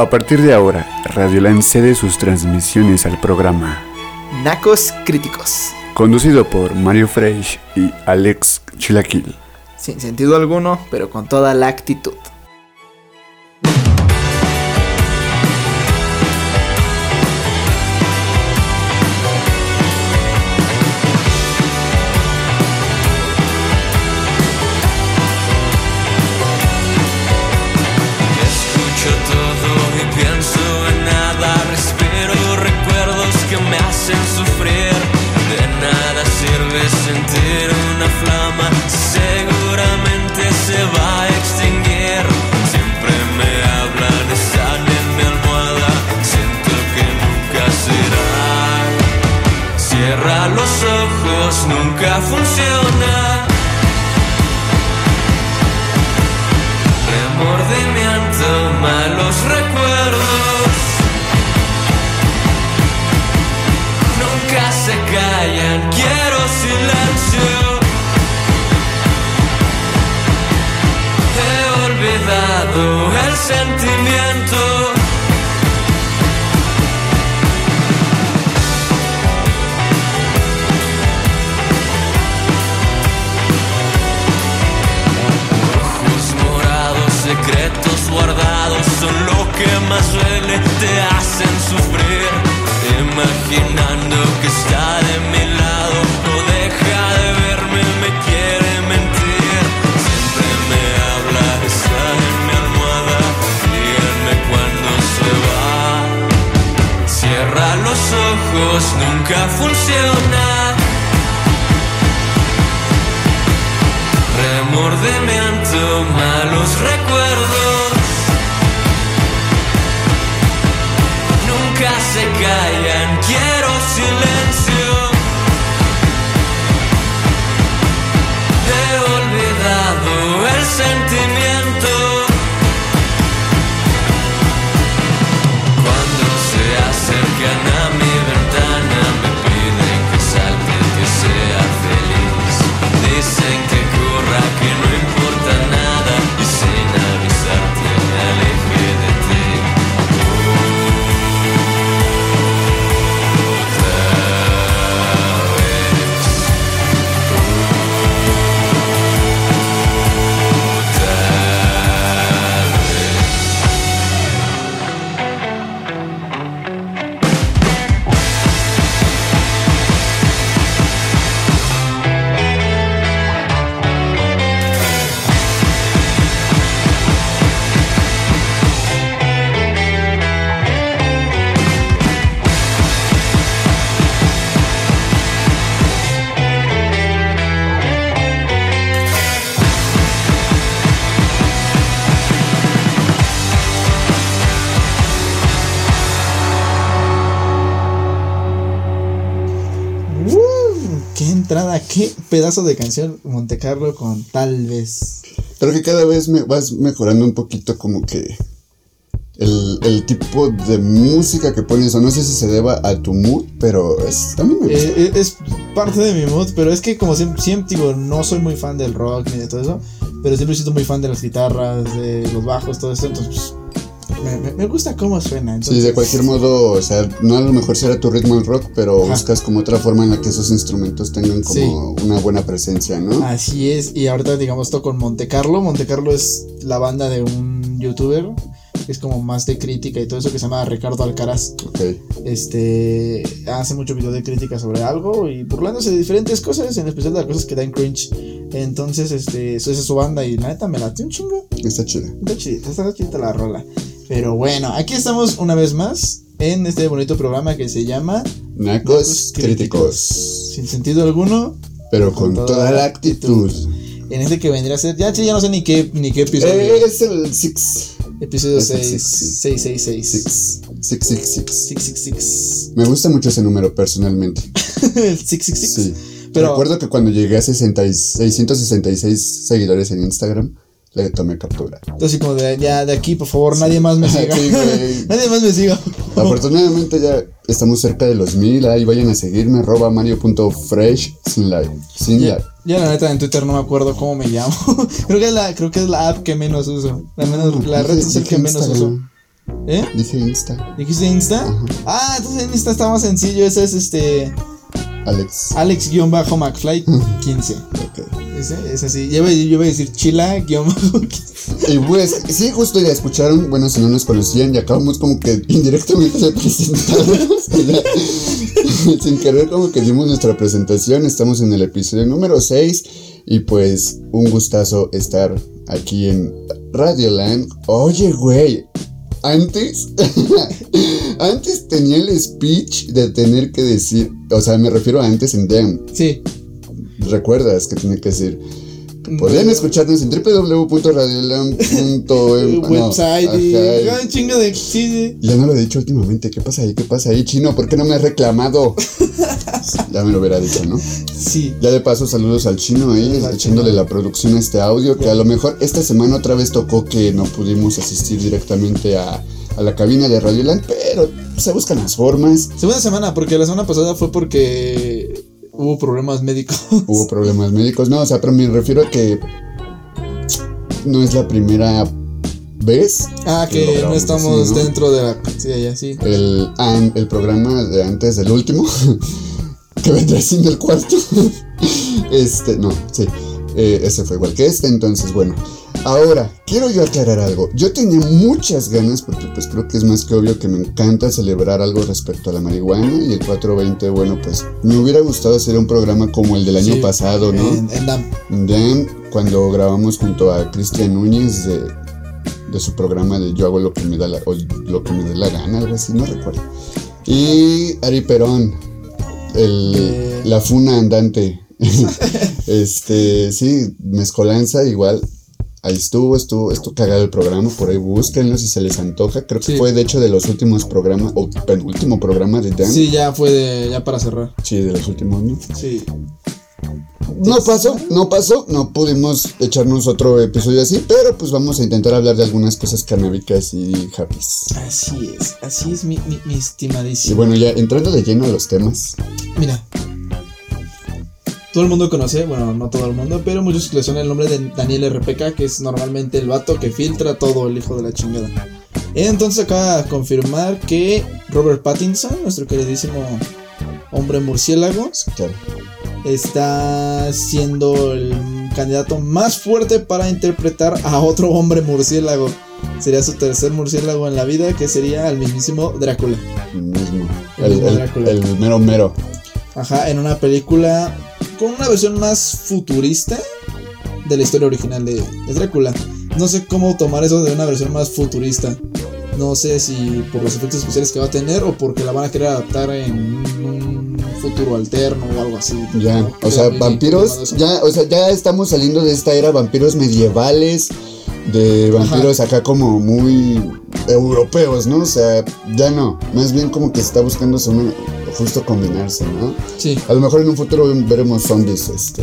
A partir de ahora, Radioland cede sus transmisiones al programa. Nacos Críticos. Conducido por Mario Fresh y Alex Chilaquil. Sin sentido alguno, pero con toda la actitud. que funciona. Pedazo de canción Monte Carlo con tal vez! Creo que cada vez me vas mejorando un poquito como que el, el tipo de música que pones, o no sé si se deba a tu mood, pero es, también me gusta. Eh, eh, es parte de mi mood, pero es que como siempre, siempre digo, no soy muy fan del rock ni de todo eso, pero siempre he sido muy fan de las guitarras, de los bajos, todo esto, entonces pues, me, gusta cómo suena. Sí, Entonces, de cualquier modo, o sea, no a lo mejor será tu ritmo el rock, pero Ajá. buscas como otra forma en la que esos instrumentos tengan como Sí. una buena presencia, ¿no? Así es, y ahorita digamos esto con Monte Carlo. Monte Carlo es la banda de un youtuber que es como más de crítica y todo eso que se llama Ricardo Alcaraz. Ok. Este hace mucho video de crítica sobre algo y burlándose de diferentes cosas, en especial de las cosas que dan cringe. Entonces, este, eso esa es su banda y la neta me late un chingo. Está chida. Está chidita, está chidita la rola. Pero bueno, aquí estamos una vez más en este bonito programa que se llama Nacos críticos. Sin sentido alguno. Pero con toda la actitud. En este que vendría a ser, ya, sí, ya no sé ni qué, ni qué episodio. Eh, es el Six. episodio es el 6, six, sí. 666. Six. Six, six, six. 666. Me gusta mucho ese número personalmente. El 666. Sí. Pero- Recuerdo que cuando llegué a 60 y- 666 seguidores en Instagram, le tomé captura. Entonces, como de, ya de aquí, por favor, nadie más me siga. Sí, nadie más me siga. Afortunadamente ya estamos cerca de los mil. Ahí vayan a seguirme, arroba mario.fresh sin like. Sin Ya, ya la neta en Twitter no me acuerdo cómo me llamo. creo que es la, creo que es la app que menos uso. La, menos, la red social que menos uso. ¿Eh? Dije Insta. ¿Dijiste Insta? Ajá. Ah, entonces en Insta está más sencillo. Ese es este. Alex. Alex-McFly 15. Ok. Ese, es así. Yo yo iba a decir Chila-15. Y pues, sí, justo ya escucharon, bueno, si no nos conocían, y acabamos como que indirectamente de presentarnos. ya, Sin querer, como que dimos nuestra presentación. Estamos en el episodio número 6. Y pues, un gustazo estar aquí en Radioland. Oye, güey, antes, antes tenía el speech de tener que decir, o sea, me refiero a antes en Damn. Sí. ¿Recuerdas que tenía que decir? Podrían escucharnos en www.radioland.em. no, Website y. ajá, Ah, chinga de. Sí, sí. y ya no lo he dicho últimamente. ¿Qué pasa ahí? ¿Qué pasa ahí, chino? ¿Por qué no me has reclamado? ya me lo hubiera dicho, ¿no? Sí. Ya de paso, saludos al chino ahí, echándole la producción a este audio. Que a lo mejor esta semana otra vez tocó que no pudimos asistir directamente a, a la cabina de Radioland, pero se buscan las formas. Segunda semana, porque la semana pasada fue porque hubo problemas médicos. Hubo problemas médicos. No, o sea, pero me refiero a que no es la primera vez. Ah, que no estamos así, ¿no? dentro de la. Sí, ya, sí. El, ah, el programa de antes del último, que vendrá siendo el cuarto. Este, no, sí. eh, ese fue igual que este, entonces, bueno. Ahora, quiero yo aclarar algo. Yo tenía muchas ganas, porque pues creo que es más que obvio que me encanta celebrar algo respecto a la marihuana. Y el 420, bueno, pues me hubiera gustado hacer un programa como el del año Sí, pasado, ¿no? En, en DAM. Cuando grabamos junto a Cristian Núñez de, de su programa de Yo hago lo que me da la, o lo que me dé la gana, algo así, no recuerdo. Y Ari Perón, el, Eh. la funa andante. este, sí, Mezcolanza, igual. Ahí estuvo, estuvo, estuvo cagado el programa, por ahí búsquenlo si se les antoja. Creo que Sí. fue de hecho de los últimos programas, o penúltimo programa de Dan. Sí, ya fue de, ya para cerrar. Sí, de los últimos, ¿no? Sí. No pasó, no pasó, no pudimos echarnos otro episodio así, pero pues vamos a intentar hablar de algunas cosas canábicas y happys. Así es, así es mi, mi, mi Y estimadísimo. bueno, ya entrando de lleno a los temas. Mira. Todo el mundo conoce, bueno, no todo el mundo, pero muchos le suena el nombre de Daniel RPK, que es normalmente el vato que filtra todo el hijo de la chingada. Entonces acaba de confirmar que Robert Pattinson, nuestro queridísimo hombre murciélago, Claro. está siendo el candidato más fuerte para interpretar a otro hombre murciélago. Sería su tercer murciélago en la vida, que sería el mismísimo Drácula. El mismo. El el- Drácula. el mero mero. Ajá, en una película con una versión más futurista de la historia original de, de Drácula. No sé cómo tomar eso de una versión más futurista. No sé si por los efectos especiales que va a tener o porque la van a querer adaptar en un futuro alterno o algo así. Ya, ¿no? o sea, vampiros, ya, o sea, ya estamos saliendo de esta era vampiros medievales, de vampiros acá como muy europeos, ¿no? O sea, ya no, más bien como que está buscándose una, justo combinarse, ¿no? Sí, A lo mejor en un futuro veremos zombies, este,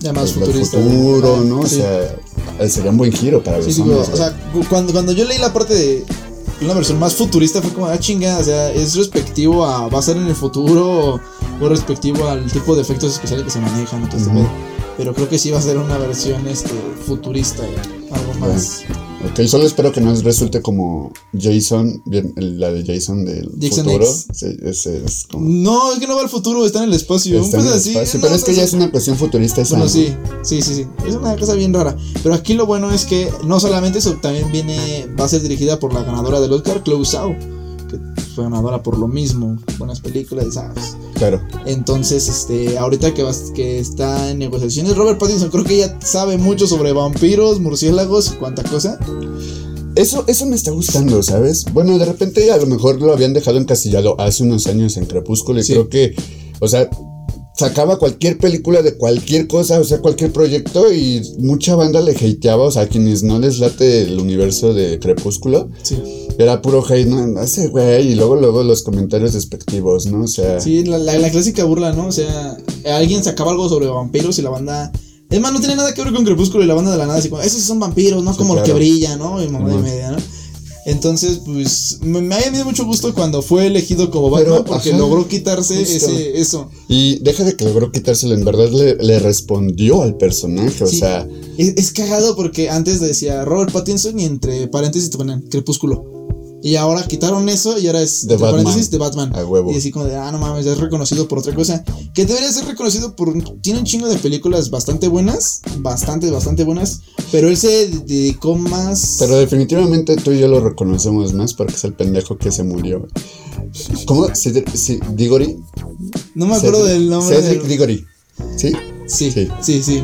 ya más del futurista. futuro, Ajá, ¿no? O sí. sea, eh, sería un buen giro para los Sí, digo, zombies. o sea, cu- cuando, cuando yo leí la parte de una versión más futurista fue como, ah, chinga, o sea, es respectivo a, va a ser en el futuro o, o respectivo al tipo de efectos especiales que se manejan, este Ujú. pedo. Pero creo que sí va a ser una versión este, futurista, algo más. Ok, solo espero que no resulte como Jason, la de Jason del Jason futuro. Sí, ese es como. No, es que no va al futuro, está en el espacio. está en el así, espacio, no, pero es que ya es una cuestión futurista esa. Bueno, ¿no? sí, sí, sí, sí. Es una cosa bien rara. Pero aquí lo bueno es que no solamente eso, también viene, va a ser dirigida por la ganadora del Oscar, Chloe Zhao, fue ganadora por lo mismo. Buenas películas, ¿sabes? Claro. Entonces, este, ahorita que, vas, que está en negociaciones, Robert Pattinson creo que ella sabe mucho sobre vampiros, murciélagos y cuánta cosa. Eso, eso me está gustando, ¿sabes? Bueno, de repente a lo mejor lo habían dejado encasillado hace unos años en Crepúsculo y Sí. creo que, o sea, sacaba cualquier película de cualquier cosa, o sea, cualquier proyecto y mucha banda le hateaba, o sea, a quienes no les late el universo de Crepúsculo, Sí. era puro hate, no, sé, güey, y luego, luego los comentarios despectivos, ¿no? O sea, Sí, la, la- la clásica burla, ¿no? O sea, alguien sacaba algo sobre vampiros y la banda. Es más, no tiene nada que ver con Crepúsculo y la banda de la nada, así como, esos son vampiros, ¿no? Sí, como el que claro. brilla, ¿no? Y mamá y Simón. media, ¿no? Entonces, pues, me, me ha dio mucho gusto cuando fue elegido como Pero, Batman porque ajá, logró quitarse justo. ese, eso. y deja de que logró quitárselo, en verdad le, le respondió al personaje, o sea, Es, es cagado porque antes decía Robert Pattinson y entre paréntesis te ponen Crepúsculo. Y ahora quitaron eso y ahora es De paréntesis, de Batman. A huevo. Y así como de, ah, no mames, es reconocido por otra cosa. Que debería ser reconocido por. Tiene un chingo de películas bastante buenas. Bastante, bastante buenas. Pero él se dedicó más. Pero definitivamente tú y yo lo reconocemos más porque es el pendejo que se murió. ¿Cómo? Cedric- C- Diggory. no me acuerdo Cedric- del nombre. Cedric del-. ¿Sí? Sí, Sí. sí, sí.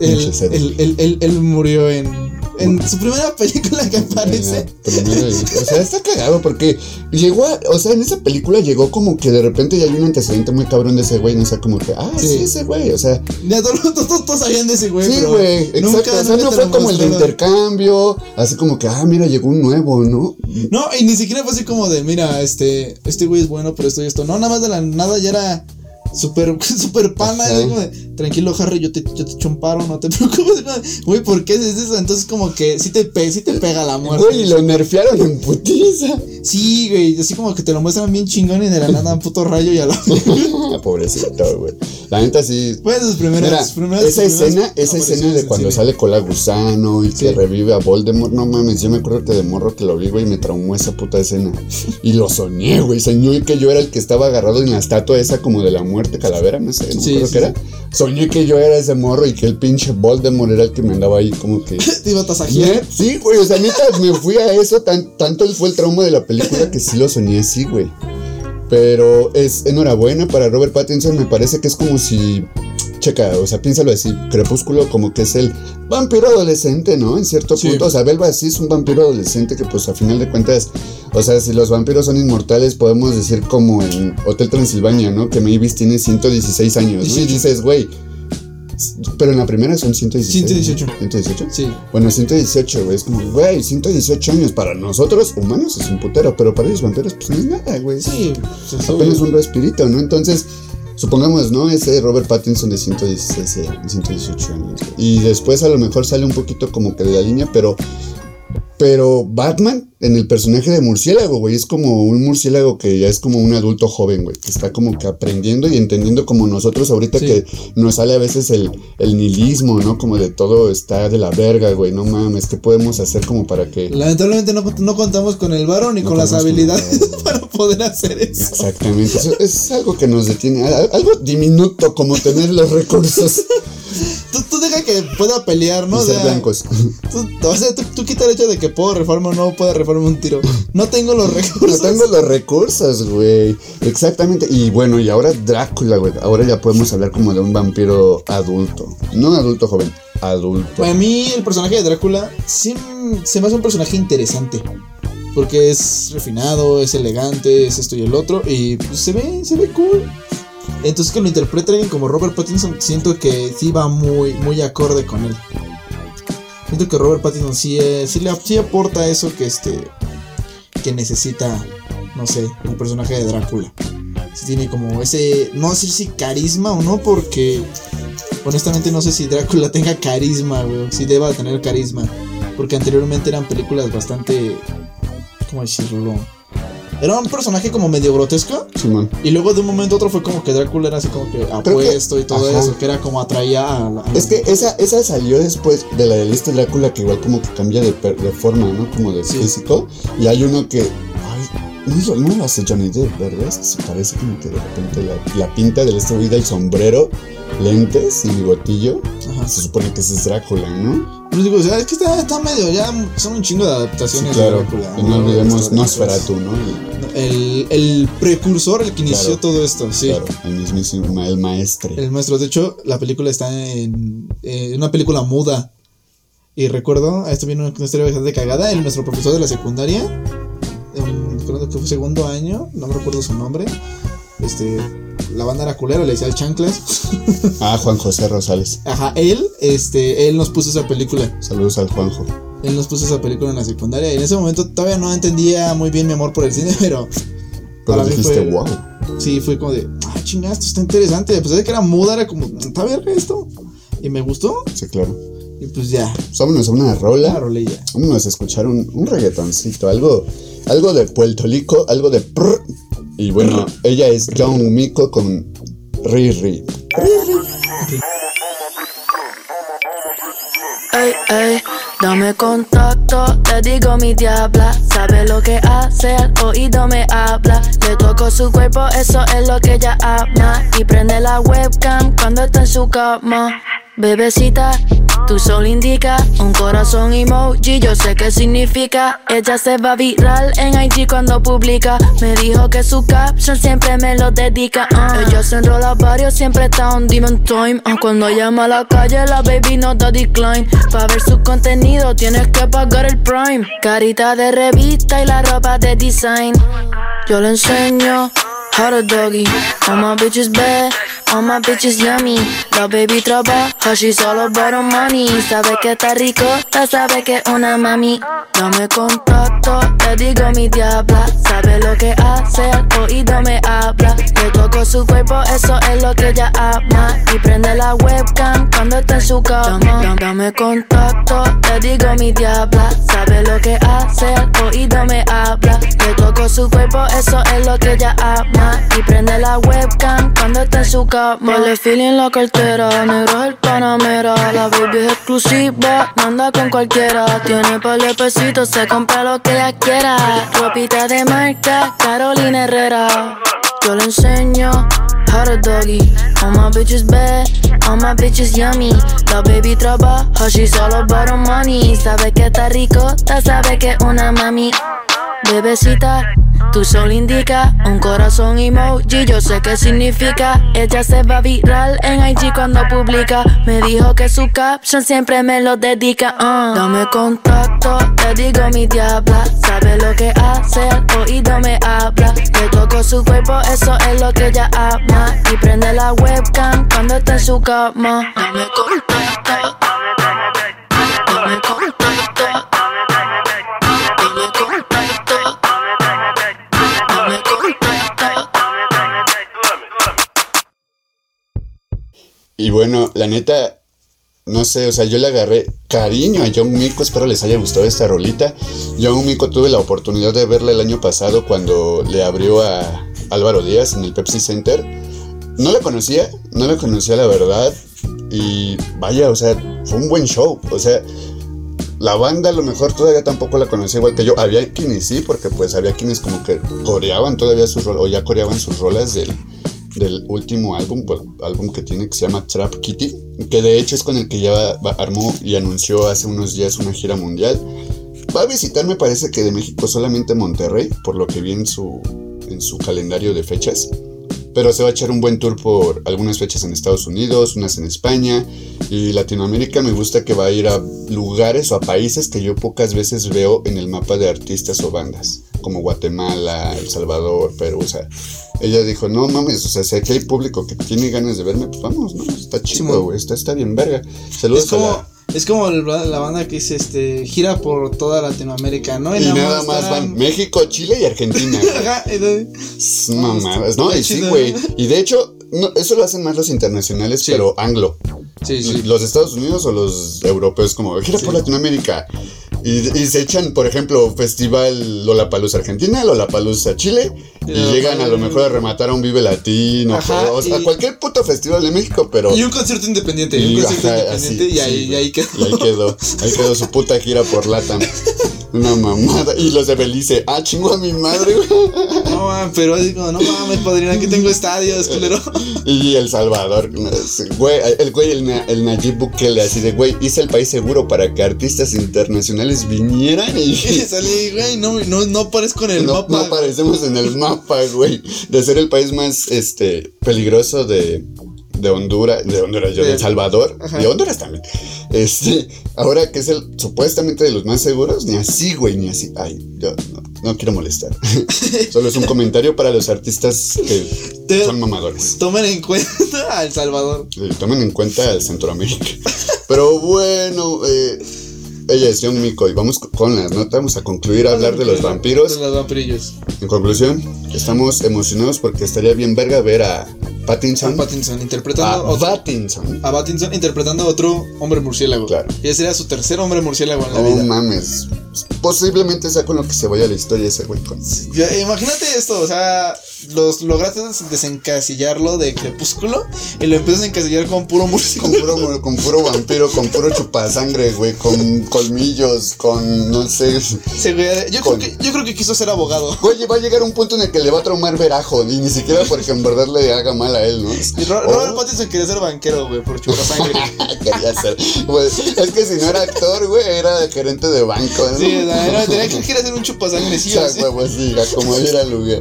Él, él, él- él murió en. En su primera película que aparece. O sea, está cagado porque llegó a, o sea, en esa película llegó como que de repente ya hay un antecedente muy cabrón de ese güey, no o sea, como que, ah, sí, Sí. ese güey, o sea, Ya todos, todos, todos- sabían de ese güey. sí, güey, exacto, o sea, no fue como el de intercambio, así como que, ah, mira, llegó un nuevo, ¿no? No, y ni siquiera fue así como de, mira, este, este güey es bueno, pero esto y esto. No, nada más de la nada ya era súper, súper pana. De, Tranquilo, Harry, yo te, yo te echo un paro, no te preocupes. Güey, ¿por qué haces eso? Entonces como que sí te, pe sí te pega la muerte. Güey, y lo nerfearon en putiza. Sí, güey, así como que te lo muestran bien chingón y de la nada un puto rayo y a la... Pobrecito, güey. La neta sí. De sus primeras, Mira, sus primeras- esa sus escena, esa escena de cuando sale Cola Gusano y que Sí. revive a Voldemort, no mames, yo me acuerdo que de morro que lo vi, güey, me traumó esa puta escena. Y lo soñé, güey, soñé que yo era el que estaba agarrado en la estatua esa como de la muerte calavera, no sé, no Sí, sí, qué era. Soñé que yo era ese morro y que el pinche Voldemort era el que me andaba ahí como que... Te iba a tasajear. Sí, güey, o sea, neta, me fui a eso, tan, tanto fue el trauma de la película que sí lo soñé así, güey. Pero es enhorabuena para Robert Pattinson, me parece que es como si, checa, o sea, piénsalo así, Crepúsculo como que es el vampiro adolescente, ¿no? En cierto Sí. punto, o sea, Belva sí es un vampiro adolescente que pues a final de cuentas, o sea, si los vampiros son inmortales, podemos decir como en Hotel Transilvania, ¿no? Que Mavis tiene 116 años, ¿no? Y 18. dices, güey, pero en la primera son 116. 118. ¿no? 118. Sí. Bueno, 118, güey. Es como, güey, 118 años. Para nosotros, humanos, es un putero. Pero para ellos, vampiros, pues no es nada, güey. Sí, pues, Apenas un respirito, ¿no? Entonces, supongamos, ¿no? Ese Robert Pattinson de 116, eh, 118 años. Y después a lo mejor sale un poquito como que de la línea, pero. Pero Batman, en el personaje de murciélago, güey, es como un murciélago que ya es como un adulto joven, güey, que está como que aprendiendo y entendiendo como nosotros ahorita Sí. que nos sale a veces el, el nihilismo, ¿no? Como de todo está de la verga, güey, no mames, ¿qué podemos hacer como para que... Lamentablemente no, no contamos con el varón ni No con las con habilidades varón. para poder hacer eso. Exactamente, eso es algo que nos detiene, al- algo diminuto como tener los recursos Tú, tú deja que pueda pelear, ¿no? y O ser sea, blancos. tú, o sea, tú, tú quita el hecho de que puedo reformarme o no puedo un tiro. No tengo los No recursos. tengo los recursos, güey. Exactamente. Y bueno, y ahora Drácula, güey. Ahora ya podemos hablar como de un vampiro adulto. No adulto joven, adulto. Para mí, el personaje de Drácula sí se me hace un personaje interesante. Porque es refinado, es elegante, es esto y el otro. Y pues, se ve, se ve cool. Entonces que lo interprete alguien como Robert Pattinson, siento que sí va muy, muy acorde con él. Siento que Robert Pattinson sí, eh, sí, le, sí aporta eso que este que necesita, no sé, el personaje de Drácula. Sí tiene como ese, no sé si carisma o no, porque honestamente no sé si Drácula tenga carisma, güey, si deba tener carisma. Porque anteriormente eran películas bastante, ¿cómo decirlo? Era un personaje como medio grotesco. Simón. Y luego de un momento a otro fue como que Drácula era así como que apuesto y todo ajá. eso, que era como atraía a la... a la- Es que esa, esa salió después de la de lista Drácula, que igual como que cambia de forma, ¿no? Como de Sí. físico. Y hay uno que. No, lo- no lo hace Johnny Depp, ¿verdad? Es que se parece como que de repente la, la pinta del este vida, el sombrero, lentes y bigotillo. Ajá. Se supone que ese es Drácula, ¿no? Pero digo, o sea, es que está, está medio, ya son un chingo de Sí, adaptaciones claro. de Drácula. Y no olvidemos de- Nosferatu, ¿no? El- precursor, el que inició Claro. todo esto, sí. Claro, el mismísimo, el maestre. El maestro, de hecho, la película está en, en una película muda. Y recuerdo, esto viene una historia bastante cagada. El, nuestro profesor de la secundaria, que fue segundo año, no me recuerdo su nombre. Este, la banda era culera, le decía el chanclas. Ah, Juan José Rosales. Ajá, él, este, él nos puso esa película. Saludos al Juanjo. Él nos puso esa película en la secundaria. Y en ese momento todavía no entendía muy bien mi amor por el cine, pero Pero Para mí dijiste, fue- wow. sí, fue como de, ah, chinga, esto está interesante. A pesar de que era muda, era como, ¿está verga esto? Y me gustó. Sí, claro. Y pues ya, Pues vámonos a una rola. ya. Vámonos a escuchar un, un reggaetoncito, algo, algo de Puerto Rico, algo de prr. Y bueno, ella es John Miko con Riri. Ey, ey, Dame contacto, te digo mi diabla. Sabe lo que hace, al oído me habla. Le toco su cuerpo, eso es lo que ella ama. Y prende la webcam cuando está en su cama. Bebecita, tu sol indica un corazón emoji, yo sé qué significa. Ella se va viral en IG cuando publica. Me dijo que su caption siempre me lo dedica. ah. Ella se enrola varios, siempre está on demon time. ah. Cuando llama a la calle, la baby no da decline. Pa' ver su contenido, tienes que pagar el prime. Carita de revista y la ropa de design. Yo le enseño to doggy. All my bitches bad, all my bitches yummy. La baby trabaja, she's all about her money. Sabe que está rico, ya sabe que es una mami. Dame contacto, te digo mi diabla. Sabe lo que hace, al oído me habla. Le toco su cuerpo, eso es lo que ella ama. Y prende la webcam cuando está en su cama. Dame, dame contacto, te digo mi diabla. Sabe lo que hace, al oído me habla. Le toco su cuerpo, eso es lo que ella ama. Y prende la webcam cuando está en su cama. Le feeling en la cartera, negro es el panamera. La baby es exclusiva, no anda con cualquiera. Tiene de pesitos, se compra lo que ella quiera. Ropita de marca, Carolina Herrera. Yo le enseño how to doggy. All my bitches bad, all my bitches yummy. La baby trabaja, she's all about her money. Sabe que está rico, sabe que una mami. Bebecita, tu sol indica un corazón emoji, yo sé qué significa. Ella se va viral en IG cuando publica. Me dijo que su caption siempre me lo dedica. ah. Dame contacto, te digo mi diabla. Sabe lo que hace, al oído me habla. Le toco su cuerpo, eso es lo que ella ama. Y prende la webcam cuando está en su cama. Dame contacto. Y bueno, la neta, no sé, o sea, yo le agarré cariño a John Mico, espero les haya gustado esta rolita. John Mico tuve la oportunidad de verla el año pasado cuando le abrió a Álvaro Díaz en el Pepsi Center. No la conocía, no la conocía la verdad. Y vaya, o sea, fue un buen show. O sea, la banda a lo mejor todavía tampoco la conocía igual que yo. Había quienes sí, porque pues había quienes como que coreaban todavía sus rolas, o ya coreaban sus rolas del, del último álbum, pues, álbum que tiene que se llama Trap Kitty, que de hecho es con el que ya armó y anunció hace unos días una gira mundial. Va a visitar, me parece que de México solamente Monterrey, por lo que vi su, en su calendario de fechas. Pero se va a echar un buen tour por algunas fechas en Estados Unidos, unas en España y Latinoamérica. Me gusta que va a ir a lugares o a países que yo pocas veces veo en el mapa de artistas o bandas, como Guatemala, El Salvador, Perú. O sea, ella dijo: No mames, o sea, si aquí hay público que tiene ganas de verme, pues vamos, ¿no? Está chido, güey, está, está bien verga. Saludos Es como, a la- es como la banda que dice, este, gira por toda Latinoamérica, ¿no? Y nada más van México, Chile y Argentina. güey. Ajá, entonces- Es Mamadas, ¿no? Y sí, güey. Y de hecho, no, eso lo hacen más los internacionales, Sí. pero anglo. Sí, sí. Los Estados Unidos o los europeos, como gira por Latinoamérica. Y, y se echan, por ejemplo, festival Lollapalooza Argentina, Lollapalooza Chile. Y Y llegan a lo mejor a rematar a un Vive Latino. Ajá, o sea, y- cualquier puto festival de México, pero. Y un concierto independiente, y, un concierto ajá, independiente así, y, ahí, y ahí quedó. y ahí quedó. Ahí quedó su puta gira por Latam. Una mamada. Y los de Belice. Ah, chingo a mi madre, güey. No, man, pero así como, no mames, padrino, aquí tengo estadios, culero. Y El Salvador, güey, el güey, el, el Nayib Bukele, así de, güey, hice el país seguro para que artistas internacionales vinieran y Y salí, güey, no, no, no aparezco en el no, mapa. no aparecemos en el mapa, güey, de ser el país más, este, peligroso de, de Honduras, de Honduras, yo, de De- El Salvador, Ajá. de Honduras también, este, ahora que es el, supuestamente de los más seguros, ni así, güey, ni así, ay, yo no, no quiero molestar, solo es un comentario para los artistas que Te- son mamadores. Tomen en cuenta a El Salvador. Eh, tomen en cuenta el Centroamérica. Pero bueno, eh, ella es John Miko y vamos con las notas. Vamos a concluir a hablar de los vampiros. De los vampirillos. En conclusión, estamos emocionados porque estaría bien verga ver a Pattinson. Pattinson interpretando A otro- Pattinson. a Pattinson interpretando a otro hombre murciélago. Claro. Y ese sería su tercer hombre murciélago en la No vida. mames. Posiblemente sea con lo que se vaya la historia ese güey. Imagínate esto, o sea, los lograste des- desencasillarlo de Crepúsculo y lo empiezas a encasillar con puro Con puro, con puro vampiro, con puro chupasangre, güey, con colmillos, con no sé. Sí, güey, yo, Con- creo que, yo creo que quiso ser abogado. Güey, va a llegar un punto en el que le va a traumar ver ajo, y ni siquiera porque en verdad le haga mal a él, ¿no? Y Ro- O- Robert Pattinson quería ser banquero, güey, por chupasangre. Quería ser. Pues, es que si no era actor, güey, era gerente de banco, ¿no? Sí, o sea, era- tenía que quería ser un chupasangre, sí, O sea, sí. sí, a como diera lugar.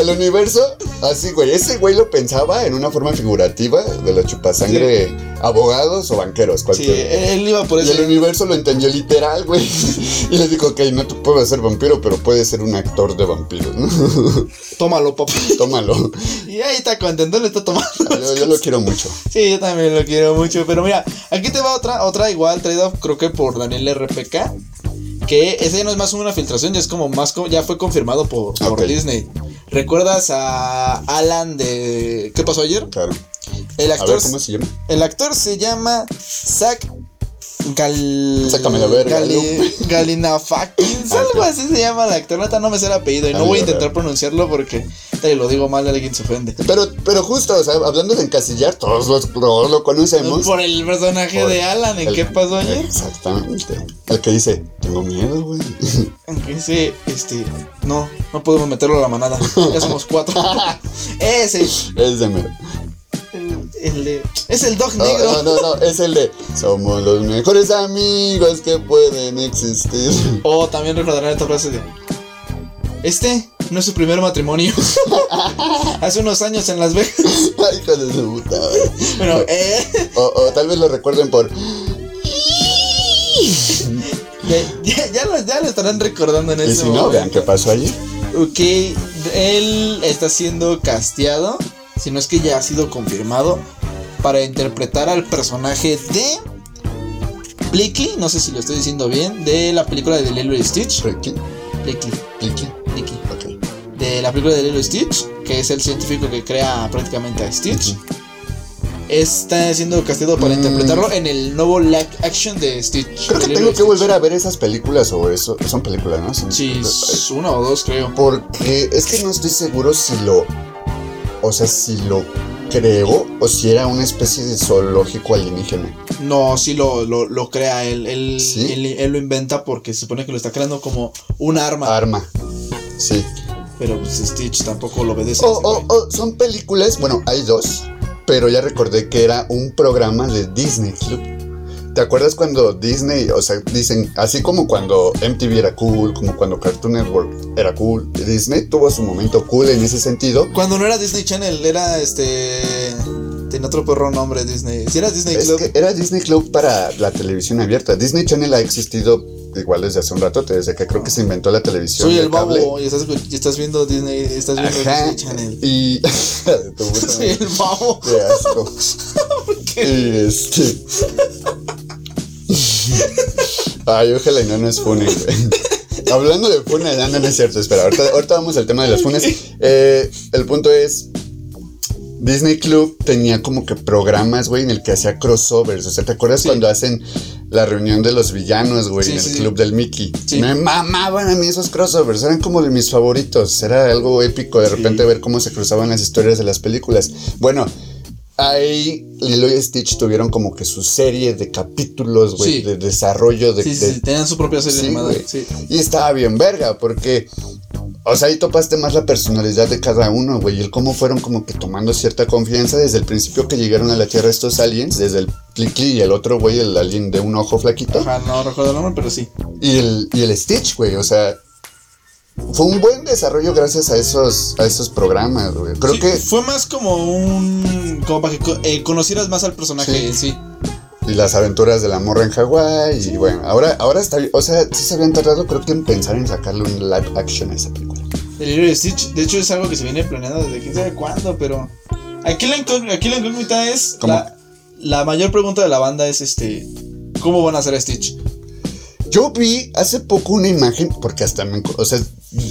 El universo, así, güey. Ese güey lo pensaba en una forma figurativa de los chupasangre abogados o banqueros, Sí, cualquiera. él iba por Y el eso. universo lo entendió literal, güey. Y le dijo, ok, no te puedo ser vampiro, pero puedes ser un actor de vampiros, ¿no? Tómalo, papá. Tómalo. Y ahí está contento, le está tomando. Yo, yo lo quiero mucho. Sí, yo también lo quiero mucho. Pero mira, aquí te va otra, otra igual, traída creo que por Daniel RPK. Que ese ya no es más una filtración, ya es como más, ya fue confirmado por. Disney. ¿Recuerdas a Alan de ¿Qué pasó ayer? Claro. El A actor, ver, ¿cómo se llama? el actor se llama Zach Gal... Sácame la verga, Gali- Lupe. Galinafakis, Ah, algo así se llama el actor. Neta no me sé el apellido y no Ah, voy a intentar pronunciarlo porque te lo digo mal, alguien se ofende. Pero, pero justo, o sea, hablando de encasillar, todos, los, todos lo conocemos. Por el personaje Por de Alan, ¿en el- qué pasó ayer? Exactamente. El que dice, tengo miedo, güey. Aunque ese, este, no, no podemos meterlo a la manada. Ya somos cuatro. ese, Es de mero. El, de, es el dog No, negro. no, no, no, es el de Somos los mejores amigos que pueden existir. O también recordarán esta frase de, este no es su primer matrimonio. Hace unos años en Las Vegas. Ay, hijo de su puta. Bueno, eh, O, o tal vez lo recuerden por. ya, ya, lo, ya lo estarán recordando en Y ese si no, momento. vean qué pasó ayer. Ok, él está siendo casteado, si no es que ya ha sido confirmado, para interpretar al personaje de Blicky, no sé si lo estoy diciendo bien, de la película de Lilo y Stitch. Ricky, Blicky, Ricky. Blicky. Ok. De la película de Lilo y Stitch, que es el científico que crea prácticamente a Stitch. Está siendo casteado para Mm. interpretarlo en el nuevo live action de Stitch. Creo de que tengo que Stitch. volver a ver esas películas o eso. Son películas, ¿no? Son Sí, películas. una o dos creo. Porque es que no estoy seguro si lo. O sea, si lo creo o si era una especie de zoológico alienígena. No, sí lo, lo, lo crea él. Él, ¿Sí? él. él lo inventa porque se supone que lo está creando como un arma. Arma. Sí. Pero pues, Stitch tampoco lo obedece. O, a ese o- güey. o son películas, bueno, hay dos, pero ya recordé que era un programa de Disney Club. ¿Te acuerdas cuando Disney, o sea, dicen, así como cuando MTV era cool, como cuando Cartoon Network era cool, Disney tuvo su momento cool en ese sentido. Cuando no era Disney Channel, era este. Tiene otro perro nombre Disney. Si era Disney Es Club. que era Disney Club para la televisión abierta. Disney Channel ha existido igual desde hace un rato, desde que creo que se inventó la televisión. Soy el babo y estás, y estás viendo Disney. Estás viendo Ajá. Disney Channel. Y. Soy el babo. Qué asco. Y este. Ay, ojalá y no nos funen, güey. Hablando de funes, no, no es cierto, espera. Ahorita, ahorita vamos al tema de las funes. Eh, el punto es. Disney Club tenía como que programas, güey, en el que hacía crossovers. O sea, ¿te acuerdas Sí. cuando hacen la reunión de los villanos, güey, Sí, en el sí, club del Mickey? Me mamaban a mí esos crossovers, eran como de mis favoritos. Era algo épico de repente ver cómo se cruzaban las historias de las películas. Bueno, ahí Lilo y Stitch tuvieron como que su serie de capítulos, güey, Sí. de desarrollo de, Sí, sí, de- sí, tenían su propia serie animada. Y estaba bien verga, porque. O sea, ahí topaste más la personalidad de cada uno, güey. Y el cómo fueron como que tomando cierta confianza desde el principio que llegaron a la Tierra estos aliens, desde el Clickly y el otro, güey, el alien de un ojo flaquito. Ajá, no recuerdo el nombre, pero sí. Y el, y el Stitch, güey. O sea, fue un buen desarrollo gracias a esos, a esos programas, güey. Creo Sí, que. Fue más como un. Como para que eh, conocieras más al personaje Sí. en sí. Y las aventuras de la morra en Hawái. Y bueno, ahora, ahora está. O sea, sí se habían tardado, creo que en pensar en sacarle un live action a esa película. El Lilo y Stitch, de hecho, es algo que se viene planeando desde quién sabe cuándo, pero. Aquí la, aquí la incógnita es. La, la mayor pregunta de la banda es este. ¿Cómo van a hacer a Stitch? Yo vi hace poco una imagen, porque hasta me. O sea,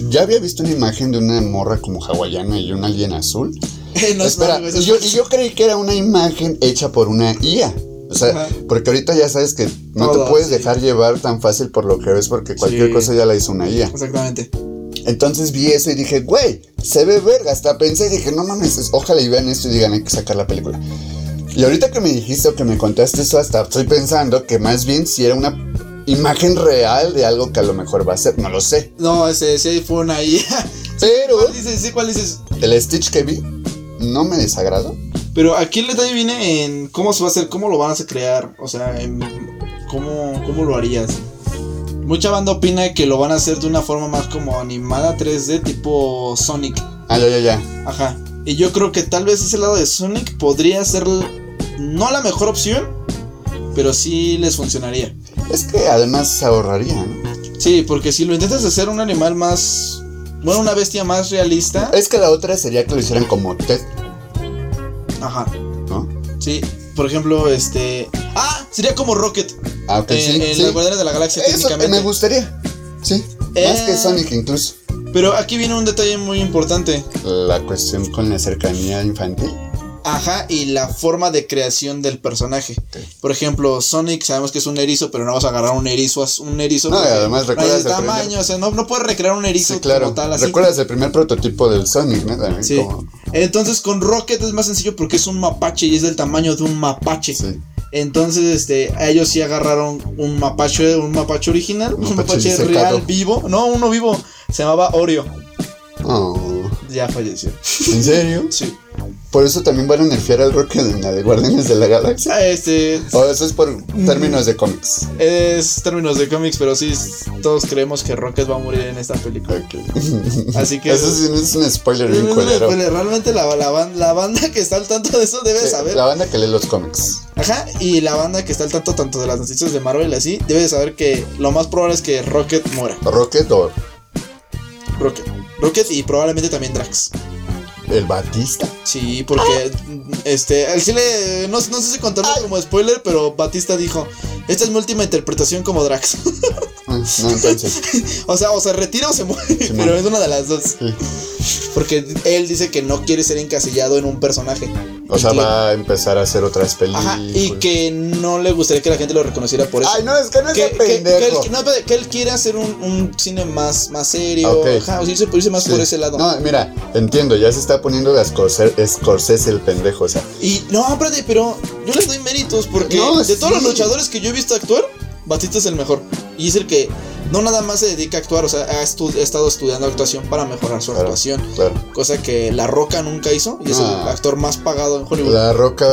ya había visto una imagen de una morra como hawaiana y un alien azul. Eh, no es Espera, y yo, y yo creí que era una imagen hecha por una IA. O sea, Ajá. porque ahorita ya sabes que no Todo, te puedes sí. dejar llevar tan fácil por lo que ves porque cualquier Sí. cosa ya la hizo una IA. Exactamente. Entonces vi eso y dije, güey, se ve verga. Hasta pensé y dije, no mames, es- ojalá y vean esto y digan, hay que sacar la película. Y ahorita que me dijiste o que me contaste eso, hasta estoy pensando que más bien si era una imagen real de algo que a lo mejor va a ser, no lo sé. No, ese sí fue una IA. Pero ¿Cuál dices? Sí, ¿cuál dices? el Stitch que vi no me desagradó. Pero aquí el detalle viene en cómo se va a hacer, cómo lo van a crear. O sea, en cómo, cómo lo harías. Mucha banda opina que lo van a hacer de una forma más como animada 3D, tipo Sonic. Ah, ya, ya, ya. Ajá. Y yo creo que tal vez ese lado de Sonic podría ser no la mejor opción, pero sí les funcionaría. Es que además se ahorraría, ¿no? Sí, porque si lo intentas hacer un animal más. Bueno, una bestia más realista. Es que la otra sería que lo hicieran como Ted, Ajá. ¿no? Sí. Por ejemplo, este. ¡Ah! Sería como Rocket. Ah, ok, en, sí. en sí. las Guardianes de la Galaxia, Eso técnicamente. me gustaría. Sí. Eh. Más que Sonic incluso. Pero aquí viene un detalle muy importante. La cuestión con la cercanía infantil. Ajá, y la forma de creación del personaje. Por ejemplo, Sonic sabemos que es un erizo, pero no vas a agarrar un erizo, un erizo. No, y además recuerdas el el tamaño, primer- o sea, no, no puedes recrear un erizo Sí, claro. como tal así. ¿Recuerdas el primer prototipo del Sonic, no? También Sí. como- Entonces con Rocket es más sencillo porque es un mapache y es del tamaño de un mapache. Sí. Entonces, este, ellos sí agarraron un mapache, un mapache original, un mapache mapache disecado. real vivo, no, uno vivo, se llamaba Oreo, Oh, ya falleció. ¿En serio? Sí. Por eso también van a nerfear al Rocket en la de Guardianes de la Galaxia. Ah, Este, O eso es por términos de cómics. es términos de cómics, pero sí, todos creemos que Rocket va a morir en esta película. Ok. Así que... Eso sí es un spoiler bien Pues, culero. Realmente la, la, ban- la banda que está al tanto de eso debe Sí, saber. La banda que lee los cómics. Ajá, y la banda que está al tanto tanto de las noticias de Marvel así, debe de saber que lo más probable es que Rocket muera. Rocket o Rocket. Rocket y probablemente también Drax. El Batista. Sí, porque este, al chile, no, no sé si contarlo como spoiler, pero Batista dijo, esta es mi última interpretación como Drax. No, entonces. o sea, o se retira o se muere, pero muere. es una de las dos. Sí. Porque él dice que no quiere ser encasillado en un personaje. O sea, va a empezar a hacer otras películas. Ajá, y que no le gustaría que la gente lo reconociera por eso. Ay, no, es que no es que, un que- que él, pendejo. que- no, pero que él quiere hacer un, un cine más, más serio. Ok. Ajá, o sea, irse, irse más Sí. por ese lado. No, mira, entiendo, ya se está poniendo de Scorsese, Scorsese el pendejo, o sea. Y no, espérate, pero yo les doy méritos porque No, de todos los luchadores que yo he visto actuar, Batista es el mejor. Y es el que no nada más se dedica a actuar, o sea, ha, estu- ha estado estudiando actuación para mejorar su Claro, actuación. claro. Cosa que La Roca nunca hizo y es el Ah. actor más pagado en Hollywood. La roca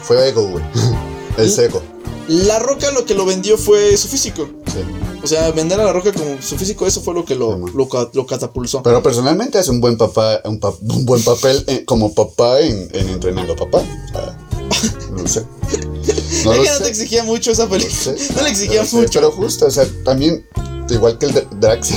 fue ego, güey. Es ego. La Roca lo que lo vendió fue su físico. Sí. O sea, vender a La Roca como su físico, eso fue lo que lo, lo, ca- lo catapulsó. Pero personalmente hace un buen papá, un, pa- un buen papel eh, como papá en, en entrenando a papá. O sea, no sé. No es lo que no te sé. exigía mucho esa película. No le exigía pero mucho. Pero justo, o sea, también, igual que el Dra- Drax,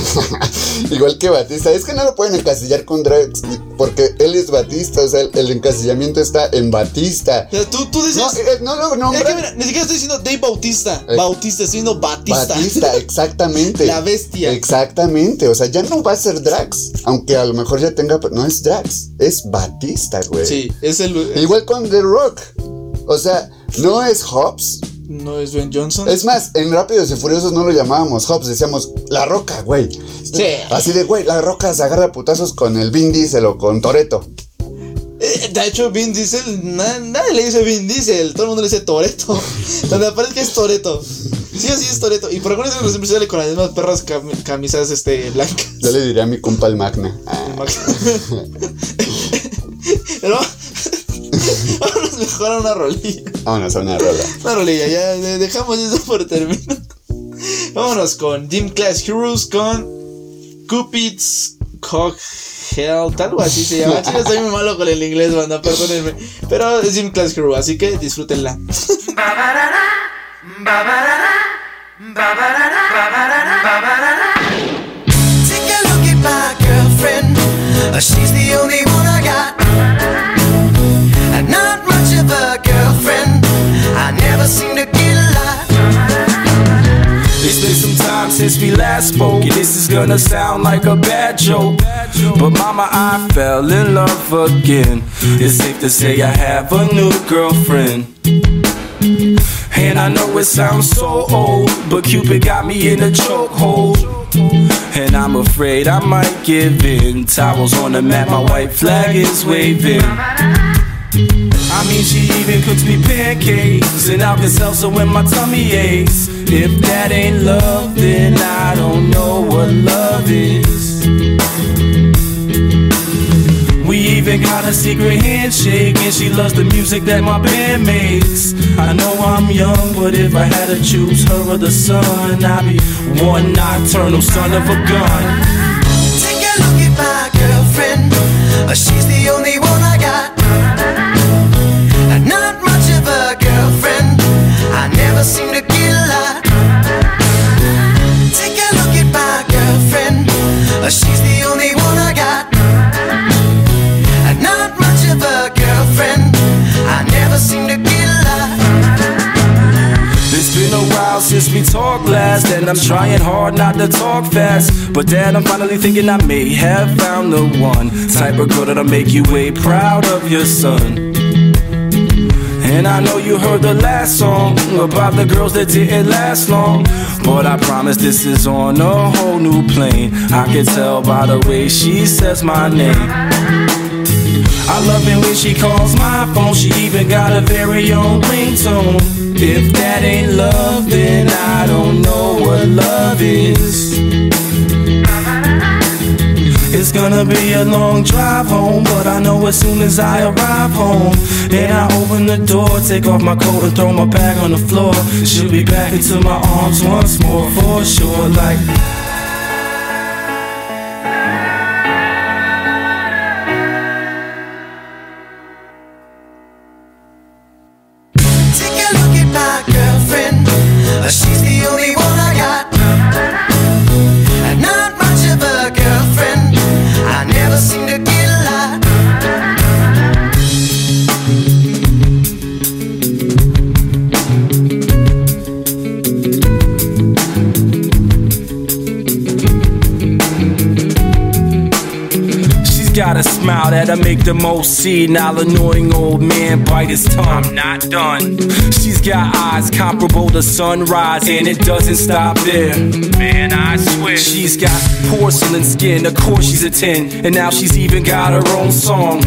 igual que Batista, es que no lo pueden encasillar con Drax, porque él es Batista, o sea, el, el encasillamiento está en Batista. O sea, tú, tú dices. No, eh, no lo Es que nombran. mira, ni siquiera estoy diciendo Dave Bautista. Eh. Bautista, estoy diciendo Batista. Batista, exactamente. La bestia. Exactamente, o sea, ya no va a ser Drax, aunque a lo mejor ya tenga, no es Drax, es Batista, güey. Sí, es el. Igual con The Rock, o sea, no es Hobbs. No es Ben Johnson. Es más, en Rápidos y Furiosos no lo llamábamos Hobbs, decíamos La Roca, güey. Sí. Así de, güey, La Roca se agarra putazos con el Vin Diesel o con Toreto. Eh, De hecho, Vin Diesel, na- nadie le dice Vin Diesel, todo el mundo le dice Toreto. Donde aparece que es Toreto. Sí o sí es Toreto. Y por alguna razón siempre sale con las mismas perras cam- camisas este, blancas. Yo le diría a mi compa el Magna. Ah, Pero vámonos mejor a una rolilla. vámonos a una rola. Una rolilla, ya de- dejamos eso por terminar. Vámonos con Gym Class Heroes con Cupid's Cock Health, algo así se llama. Chile, estoy muy malo con el inglés, banda, perdónenme. Pero es Gym Class Hero, así que disfrútenla. Take a look at my girlfriend. She's the only one I got. Not much of a girlfriend. I never seem to get a. It's been some time since we last spoke. and This is gonna sound like a bad joke. But mama, I fell in love again. It's safe to say I have a new girlfriend. And I know it sounds so old, but Cupid got me in a chokehold. And I'm afraid I might give in. Towels on the mat, my white flag is waving. I mean, she even cooks me pancakes and I Alka-Seltzer so when my tummy aches. If that ain't love, then I don't know what love is. We even got a secret handshake, and she loves the music that my band makes. I know I'm young, but if I had to choose her or the sun, I'd be one nocturnal son of a gun. Take a look at my girlfriend. Uh, She's the only talked last, and I'm trying hard not to talk fast. But dad, I'm finally thinking I may have found the one type of girl that'll make you way proud of your son. And I know you heard the last song about the girls that didn't last long. But I promise this is on a whole new plane. I can tell by the way she says my name. I love it when she calls my phone. She even got a very own ringtone. If that ain't love, then I don't know what love is. It's gonna be a long drive home, but I know as soon as I arrive home and I open the door, take off my coat and throw my bag on the floor, she'll be back into my arms once more for sure. Like that I make the most senile, annoying old man bite his tongue. I'm not done. She's got eyes comparable to sunrise, and it doesn't stop there. Man, I swear. She's got porcelain skin, of course she's a 10, and now she's even got her own song.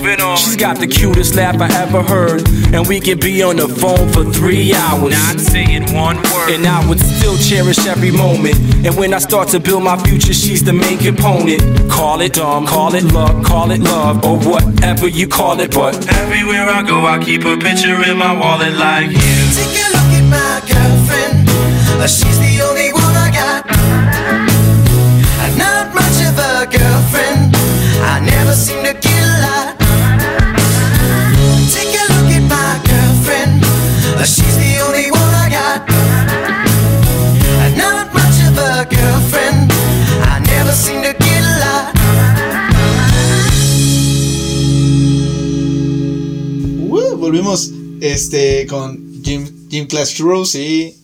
But moving on. She's got the cutest laugh I ever heard, and we can be on the phone for three hours. Not saying one word. And I would still cherish every moment. And when I start to build my future, she's the main component. Call it dumb, call it luck, call it love, or whatever you call it. But everywhere I go, I keep a picture in my wallet like you. Take a look at my girlfriend. Uh, She's the only one I got. Uh, Not much of a girlfriend. I never seem to get este con Jim, Jim Clash Heroes y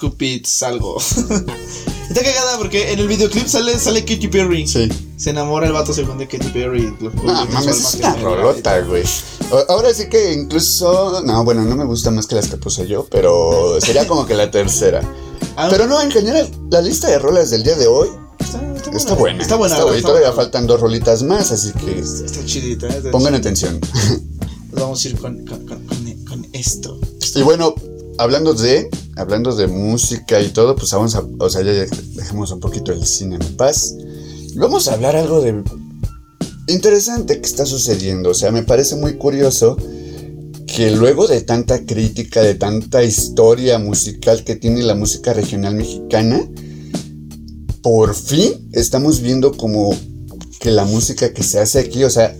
Cupid algo. Está cagada porque en el videoclip sale, sale Katy Perry. Sí. Se enamora el vato según de Katy Perry. visual mames, es una rolota, güey. Ahora sí que incluso. No, bueno, no me gusta más que las que puse yo, pero sería como que la tercera. Ah, Pero no, en general, la lista de rolas del día de hoy está, está está buena. Está buena. Está buena. Y todavía faltan dos rolitas más, así que Está chidita. eh, está pongan chidita. atención. Nos vamos a ir con esto. Y bueno, hablando de, hablando de música y todo, pues vamos a, o sea, ya dejemos un poquito el cine en paz. Vamos a hablar algo de interesante que está sucediendo. O sea, me parece muy curioso que luego de tanta crítica, de tanta historia musical que tiene la música regional mexicana, por fin estamos viendo como que la música que se hace aquí, o sea,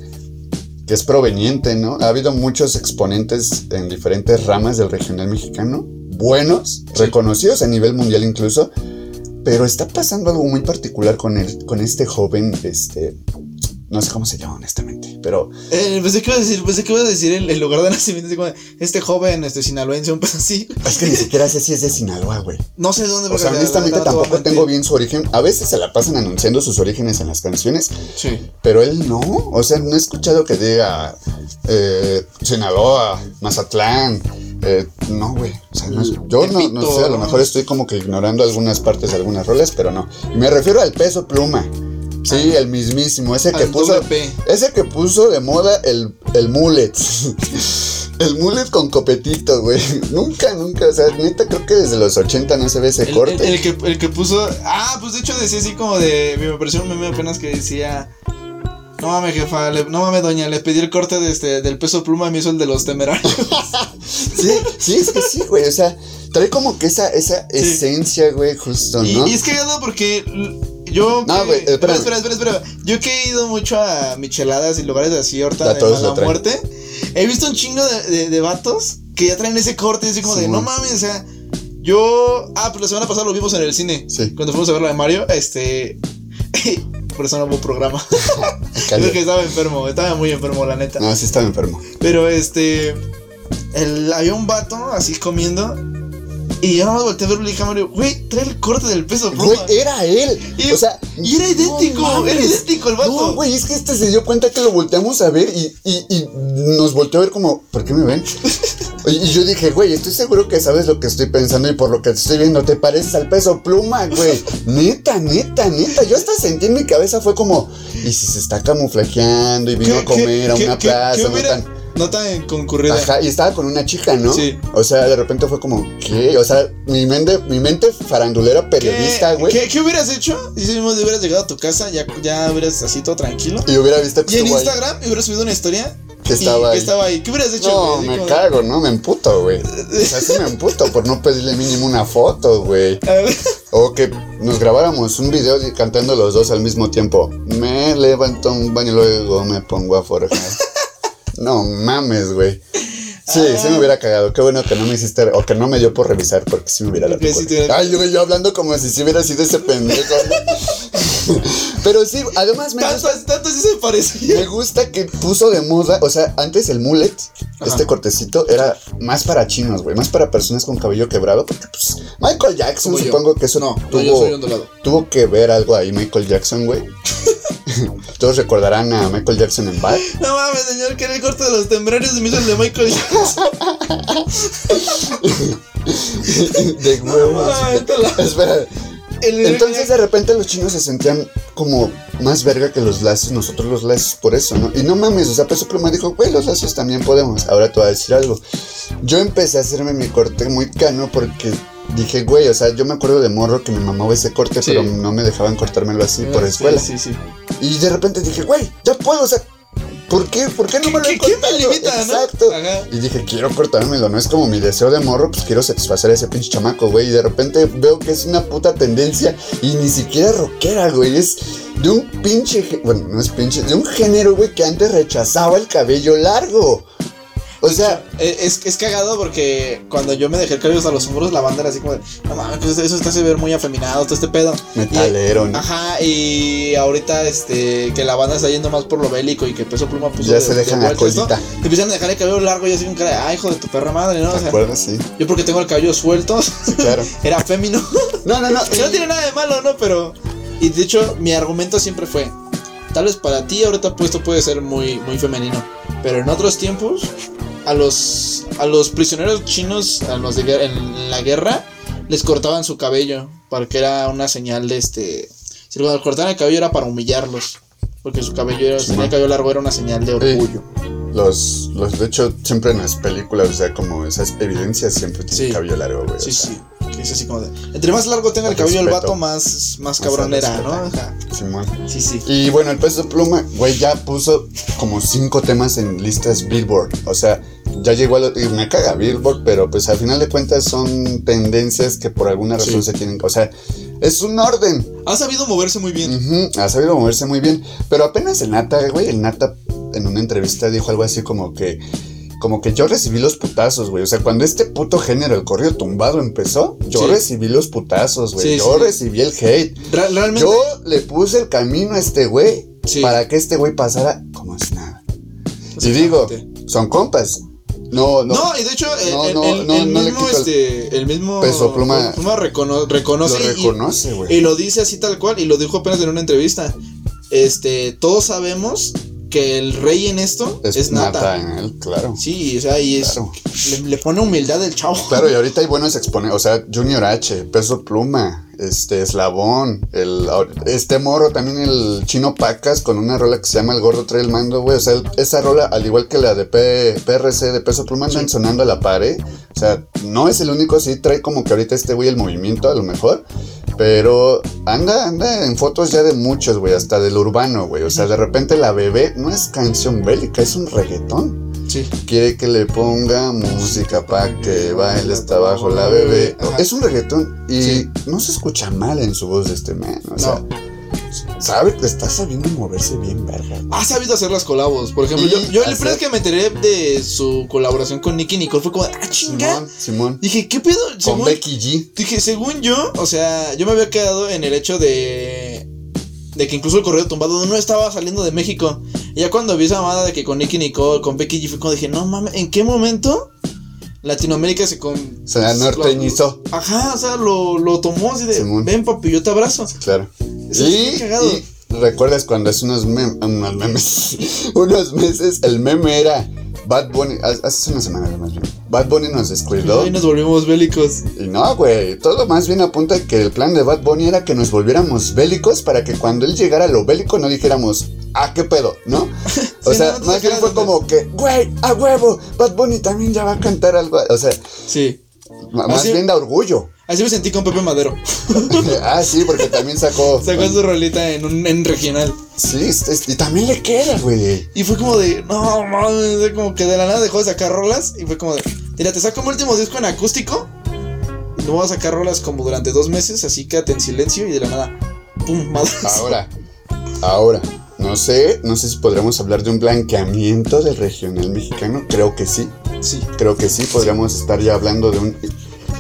es proveniente, ¿no? Ha habido muchos exponentes en diferentes ramas del regional mexicano, buenos, reconocidos a nivel mundial incluso, pero está pasando algo muy particular con, el, con este joven, este, no sé cómo se llama honestamente, pero Eh, pensé que iba a decir, pensé que iba a decir el, el lugar de nacimiento. este joven, este sinaloense, un pedo así. es que ni siquiera sé si es de Sinaloa, güey. No sé de dónde. O sea, honestamente tampoco tengo bien su origen. A veces se la pasan anunciando sus orígenes en las canciones, Sí. pero él no. O sea, no he escuchado que diga eh, Sinaloa, Mazatlán, Eh, no, güey. O sea, no es- yo no, no sé, a lo mejor estoy como que ignorando algunas partes de algunas rolas, pero no. Y me refiero al peso pluma. Sí, el mismísimo, ese que puso. Ese que puso de moda el, el mullet. El mullet con copetito, güey. Nunca, nunca. O sea, neta, creo que desde los 80 no se ve ese El, corte. el- el que, el que puso. Ah, pues de hecho decía así como de. Me pareció un meme apenas que decía. No mames, jefa, le- no mames, doña, le pedí el corte de este, del peso pluma y me hizo el de los temerarios. Sí, sí, es que sí, güey. O sea, trae como que esa, esa esencia, güey, justo, y, ¿no? y es cagado porque yo. No, güey, espera, espera, espera, espera. Yo que he ido mucho a micheladas y lugares así, ahorita Ya de mala traen. muerte. He visto un chingo de, de, de vatos que ya traen ese corte y así como de, no mames, o sea. Yo. Ah, pues la semana pasada lo vimos en el cine. Sí. Cuando fuimos a ver la de Mario, este. Por eso no hubo programa. Creo que estaba enfermo, estaba muy enfermo, la neta. No, sí estaba enfermo. Pero este. El, había un vato así comiendo. Y yo nada más volteé a verlo y le dije a Mario, güey, trae el corte del peso pluma. Güey, era él. Y- o sea, y era idéntico, no era idéntico el vato. No, güey, es que este se dio cuenta que lo volteamos a ver y, y, y nos volteó a ver como, ¿por qué me ven? Y yo dije, güey, estoy seguro que sabes lo que estoy pensando y por lo que te estoy viendo, te pareces al peso pluma, güey. Neta, neta, neta. Yo hasta sentí en mi cabeza, fue como, ¿y si se está camuflajeando y vino a comer a una qué- plaza? no tan- no tan concurrida. Ajá, y estaba con una chica, ¿no? Sí. O sea, de repente fue como, ¿qué? O sea, mi mente, mi mente farandulera periodista, ¿Qué, güey. ¿qué, qué hubieras hecho? Si mismo hubieras llegado a tu casa, ya, ya hubieras así todo tranquilo. Y hubiera visto que Y en estuvo ahí, Instagram hubieras subido una historia. que y estaba que ahí. estaba ahí. ¿Qué hubieras hecho? No, güey? Me como- cago, ¿no? Me emputo, güey. O sea, sí me emputo por no pedirle mínimo una foto, güey. O que nos grabáramos un video cantando los dos al mismo tiempo. Me levanto un baño y luego me pongo a forjar. No mames, güey. Sí, sí me hubiera cagado. Qué bueno que no me hiciste, o que no me dio por revisar, porque sí me hubiera hubiera- Ay, yo, yo hablando como si sí hubiera sido ese pendejo. Pero sí, además me tanto, gusta, tanto sí se parecía. me gusta que puso de moda, o sea, antes el mullet, este cortecito, era más para chinos, güey, más para personas con cabello quebrado, porque pues Michael Jackson, Como yo. supongo que eso No, tuvo, no, tuvo que ver algo ahí Michael Jackson, güey. Todos recordarán a Michael Jackson en Bad. No mames, señor, que era el corte de los temblores hizo el de Michael Jackson. de huevos. Espera. Entonces de repente los chinos se sentían como más verga que los lacios, nosotros los lacios por eso, ¿no? Y no mames, o sea, Peso Pluma dijo, güey, los lacios también podemos. Ahora te voy a decir algo. Yo empecé a hacerme mi corte muy cano porque dije, güey, o sea, yo me acuerdo de morro que me mamaba ese corte, Sí. pero no me dejaban cortármelo así por Sí, escuela. Sí, sí. Y de repente dije, güey, ya puedo, o sea, ¿por qué? ¿Por qué no me lo he ¿Qué- qué me no? Exacto. Ajá. Y dije, quiero cortármelo, no es como mi deseo de morro, pues quiero satisfacer a ese pinche chamaco, güey. Y de repente veo que es una puta tendencia y ni siquiera rockera, güey. Es de un pinche, bueno, no es pinche, de un género, güey, que antes rechazaba el cabello largo. O sea, Eh, Es, es cagado porque cuando yo me dejé el cabello hasta los hombros, la banda era así como de, no mames, pues eso está se ver muy afeminado, todo este pedo. metalero, Y- ¿no? Ajá, y ahorita este que la banda está yendo más por lo bélico y que Peso Pluma puso Ya se dejan la colita. te empiezan a dejar el cabello largo y así con cara de, ay, hijo de tu perra madre, ¿no? O ¿Te sea, acuerdas? Sí. yo porque tengo el cabello suelto, Sí, claro. era fémino. No, no, no. Que no tiene nada de malo, ¿no? Pero. Y de hecho, mi argumento siempre fue: Tal vez para ti, ahorita puesto puede ser muy, muy femenino. Pero en otros tiempos, a los, a los prisioneros chinos, a los de, en la guerra, les cortaban su cabello. Porque era una señal de este. Si cuando cortaban el cabello era para humillarlos. Porque su cabello era, Sí, tenía cabello largo, era una señal de Sí. orgullo. Los, los, de hecho, siempre en las películas, o sea, como esas evidencias siempre tienen Sí. cabello largo, güey. o Sí, sea, sí. Es así como de. Entre más largo tenga el cabello el vato, más, más Más cabrón se era, ¿no? Ajá. Simón. Sí, sí. Y bueno, el peso pluma, güey, ya puso como cinco temas en listas Billboard. O sea, ya llegó a lo, y me caga Billboard, pero pues al final de cuentas son tendencias que por alguna razón Sí. se tienen. O sea, es un orden. Ha sabido moverse muy bien. Ha sabido moverse muy bien. Pero apenas el Nata, güey, el Nata en una entrevista dijo algo así como que. Como que yo recibí los putazos, güey. O sea, cuando este puto género, el corrido tumbado, empezó, yo Sí. recibí los putazos, güey. Sí, yo sí. recibí el hate. Re- realmente. Yo le puse el camino a este güey para que este güey pasara como si nada. Y digo, son compas. No, no. No, y de hecho, el, No, el- no, el- no, el no mismo, este, el mismo peso pluma. recono- lo reconoce, y- reconoce, y, güey. lo dice así tal cual, y lo dijo apenas en una entrevista. Este, todos sabemos que el rey en esto es, nata. en él, claro. Sí, o sea, y es. Claro. Le, le pone humildad el chavo. Claro, y ahorita hay buenos exponentes, o sea, Junior H, Peso Pluma, este Eslabón, el, este moro también el Chino Pacas con una rola que se llama El Gordo Trae el Mando, güey, o sea, el- esa rola, al igual que la de P- PRC de Peso Pluma, andan sonando a la pared, o sea, no es el único, sí trae como que ahorita este güey el movimiento a lo mejor, pero anda, anda en fotos ya de muchos, güey, hasta del urbano, güey, o sea, de repente la bebé no es canción bélica, es un reggaetón. Sí. Quiere que le ponga música pa' que baile está abajo la bebé. Ajá. Es un reggaetón y Sí. no se escucha mal en su voz de este man. O sea, No. sabe que está sabiendo moverse bien, verga. Ha sabido hacer las colabos. Por ejemplo, Y yo, yo el primero que me enteré de su colaboración con Nicky Nicole fue como, ah, chinga. Simón, Simón. Dije, ¿qué pedo? Con Según, Becky G. dije, según yo, o sea, yo me había quedado en el hecho de. De que incluso el correo tumbado no estaba saliendo de México. Y ya cuando vi esa mamada de que con Nicky Nicole, con Becky G, fue dije, no mames, ¿en qué momento Latinoamérica se con. Se norteñizó. lo- Ajá, o sea, lo, lo tomó así de, Simón. ven papi, yo te abrazo. Claro. Eso Y, cagado. y recuerdas cuando hace unos, mem- unos memes, unos meses, el meme era Bad Bunny, hace una semana más bien. Bad Bunny nos descuidó. Y nos volvimos bélicos. Y no, güey, todo más bien apunta que el plan de Bad Bunny era que nos volviéramos bélicos para que cuando él llegara a lo bélico no dijéramos, ah, qué pedo, ¿no? O Sí, sea, no, no más bien fue como que, güey, a huevo, Bad Bunny también ya va a cantar algo. O sea, Sí. más Así- bien da orgullo. Así me sentí con Pepe Madero. ah, sí, porque también sacó. Sacó su rolita en un en regional. Sí, es- y también le queda, güey. Y fue como de, no mames, como que de la nada dejó de sacar rolas. Y fue como de, mira, te saco mi último disco en acústico. Y no voy a sacar rolas como durante dos meses, así quédate en silencio. Y de la nada, pum, madre. Ahora, ahora, no sé, no sé si podremos hablar de un blanqueamiento del regional mexicano. Creo que sí. Sí. Creo que sí, podríamos estar ya hablando de un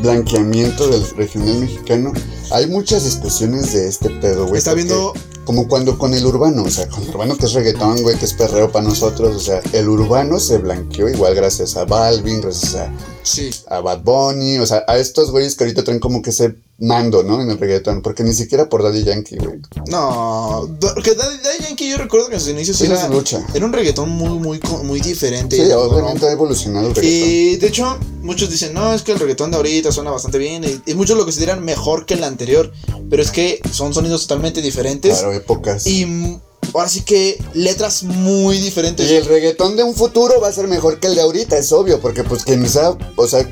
blanqueamiento del regional mexicano. Hay muchas discusiones de este pedo, güey. Está viendo- Como cuando con el urbano, o sea, con el urbano que es reggaetón, güey, que es perreo para nosotros, o sea, el urbano se blanqueó igual gracias a Balvin, gracias a, Sí. a Bad Bunny, o sea, a estos güeyes que ahorita traen como que ese mando, ¿no? En el reggaetón, porque ni siquiera por Daddy Yankee, güey. No, porque Daddy, Daddy Yankee yo recuerdo que en sus inicios Tiene era, lucha. era un reggaetón muy, muy, muy diferente. Sí, ¿no? obviamente ha evolucionado el reggaetón. Y de hecho, muchos dicen, no, es que el reggaetón de ahorita suena bastante bien. Y, y muchos lo consideran mejor que el anterior. Pero es que son sonidos totalmente diferentes. Claro, épocas. Y ahora sí que letras muy diferentes. Y el reggaetón de un futuro va a ser mejor que el de ahorita, es obvio, porque pues quienes o sea,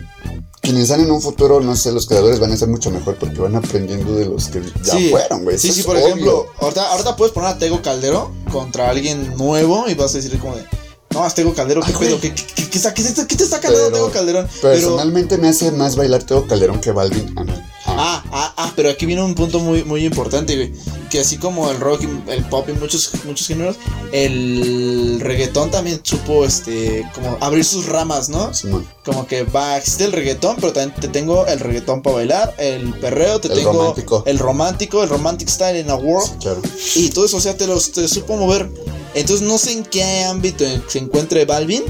quienes están en un futuro, no sé, los creadores van a ser mucho mejor porque van aprendiendo de los que ya Sí. fueron, güey. Sí, Eso sí, por obvio. ejemplo, ahorita, ahorita puedes poner a Tego Caldero contra alguien nuevo y vas a decir como de, no, es Tego Caldero, ¿qué Ay, pedo? güey. ¿Qué, qué, qué está, qué qué te está cantando Pero, Tego Calderón? Pero, Personalmente me hace más bailar Teo Calderón que Balvin. a mí. Ah, ah, ah, pero aquí viene un punto muy, muy importante, güey. Que así como el rock, y el pop y muchos, muchos géneros, el reggaetón también supo, este, como abrir sus ramas, ¿no? Simón. Como que va, existe el reggaetón, pero también te tengo el reggaetón para bailar, el perreo, te El tengo romántico. el romántico, el romantic style in a world. Sí, claro. Y todo eso, o sea, te los te supo mover. Entonces no sé en qué ámbito se encuentre Balvin.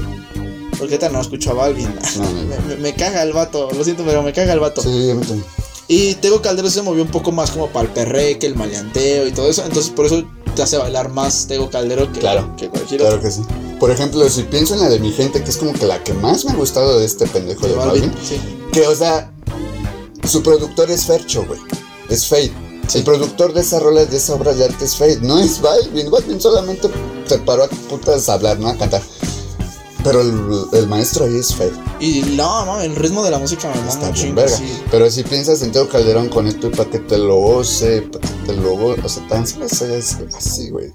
Porque ahorita no escucho a Balvin. No, no, me, me- me caga el vato, lo siento, pero me caga el vato. Sí, a mí también. Y Tego Caldero se movió un poco más como para el perre, que el maleanteo y todo eso. Entonces por eso te hace bailar más Tego Caldero que, Claro, que cualquier Claro otro. que sí. Por ejemplo, si pienso en la de mi gente, que es como que la que más me ha gustado de este pendejo de De Balvin, Balvin, sí. que, o sea, su productor es Fercho, güey. Es Fade. Sí. El productor de esa rola, de esa obra de arte es Fade. No es Balvin. Balvin solamente se paró a putas a hablar, no a cantar. Pero el, el maestro ahí es Fade. Y no, no, el ritmo de la música me bien, chingo. verga. sí. Pero si piensas en Teo Calderón con esto y para que te lo goce, para que te lo goce, o sea, tan es así, güey.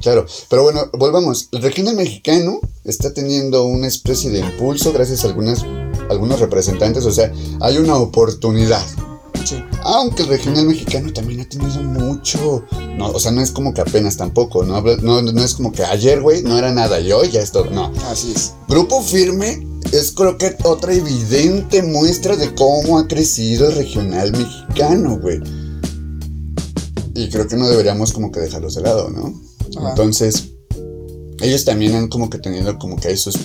Claro, pero bueno, volvamos. El regional mexicano está teniendo una especie de impulso gracias a algunas, algunos representantes, o sea, hay una oportunidad. Sí. Aunque el regional mexicano también ha tenido mucho. No, o sea, no es como que apenas tampoco. No, no, no es como que ayer, güey, no era nada y hoy ya es todo. No. Así es. Grupo Firme es creo que otra evidente muestra de cómo ha crecido el regional mexicano, güey. Y creo que no deberíamos como que dejarlos de lado, ¿no? Ajá. Entonces, ellos también han como que tenido como que esos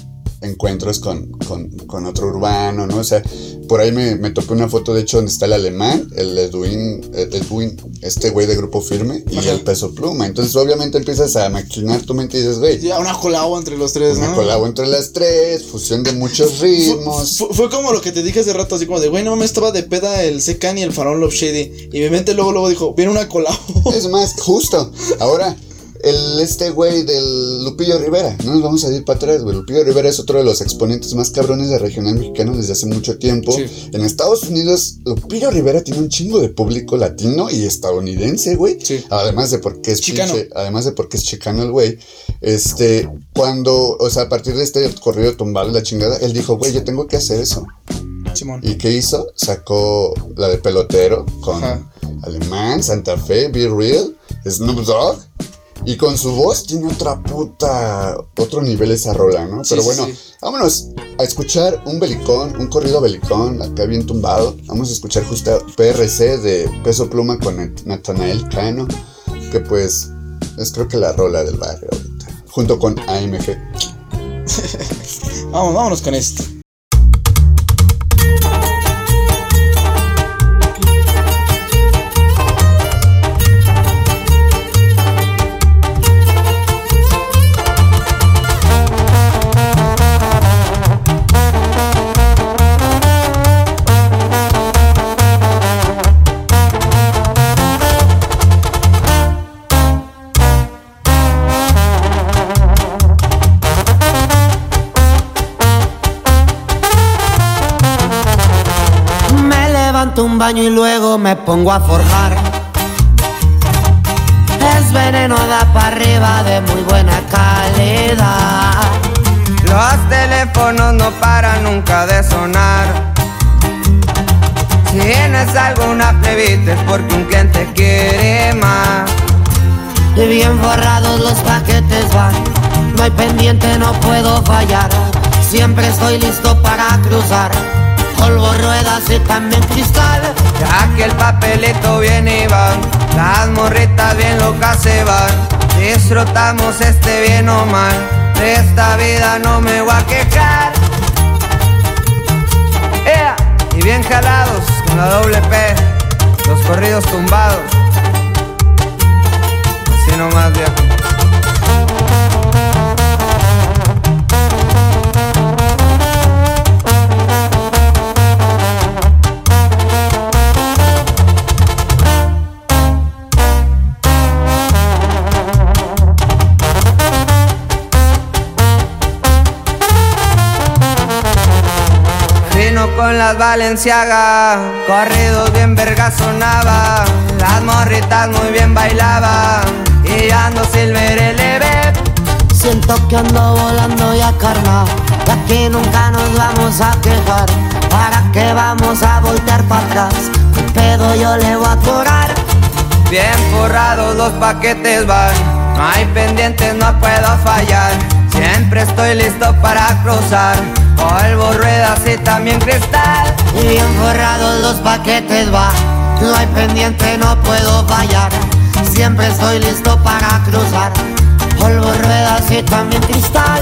encuentros con, con, con otro urbano, ¿no? O sea, por ahí me, me topé una foto, de hecho, donde está el alemán, el Edwin, el Edwin este güey de grupo firme, y Ajá. el peso pluma. Entonces, obviamente, empiezas a maquinar tu mente y dices, güey, Ya, una colabo entre los tres, una ¿no? colabo entre las tres, fusión de muchos ritmos. fue- fue como lo que te dije hace rato, así como de, güey, no me estaba de peda el Secan y el Faraón Love Shady. Y mi mente luego, luego dijo, viene una colabo. Es más, justo. Ahora, el este güey del Lupillo Rivera. No nos vamos a ir para atrás, güey. Lupillo Rivera es otro de los exponentes más cabrones de regional mexicano desde hace mucho tiempo. Sí. En Estados Unidos, Lupillo Rivera tiene un chingo de público latino y estadounidense, güey. Sí. Además de porque es Chicano. pinche- además de porque es chicano el güey. Este, cuando, o sea, a partir de este corrido tumbado la chingada, él dijo, güey, yo tengo que hacer eso. Simón. ¿Y qué hizo? Sacó la de pelotero con Ajá. Alemán, Santa Fe, Be Real, Snoop Dogg. Y con su voz tiene otra puta. otro nivel esa rola, ¿no? Sí, Pero bueno, sí. vámonos a escuchar un belicón, un corrido belicón, acá bien tumbado. Vamos a escuchar justo PRC de Peso Pluma con Nat- Natanael Cano, que pues es creo que la rola del barrio ahorita. Junto con AMG. Vamos, vámonos con esto. Un baño y luego me pongo a forjar. Es veneno da para arriba de muy buena calidad. Los teléfonos no paran nunca de sonar. Si tienes alguna plebita es porque un cliente quiere más. Y bien forrados los paquetes van. No hay pendiente, no puedo fallar. Siempre estoy listo para cruzar. Polvo, ruedas y también cristal. Ya que el papelito viene y va, las morritas bien locas se van. Disfrutamos este bien o mal, de esta vida no me voy a quejar. Ea, Y bien jalados con la doble P, los corridos tumbados. Así nomás, viejo. Con las Valenciaga, corridos bien verga sonaba, las morritas muy bien bailaban, y ando silver eleve. Siento que ando volando ya carnal. De aquí nunca nos vamos a quejar. ¿Para qué vamos a voltear para atrás? El pedo yo le voy a cobrar. Bien forrados los paquetes van, no hay pendientes, no puedo fallar. Siempre estoy listo para cruzar, polvo, ruedas y también cristal. Y bien forrados los paquetes va. No hay pendiente, no puedo fallar. Siempre estoy listo para cruzar. Polvo, ruedas y también cristal.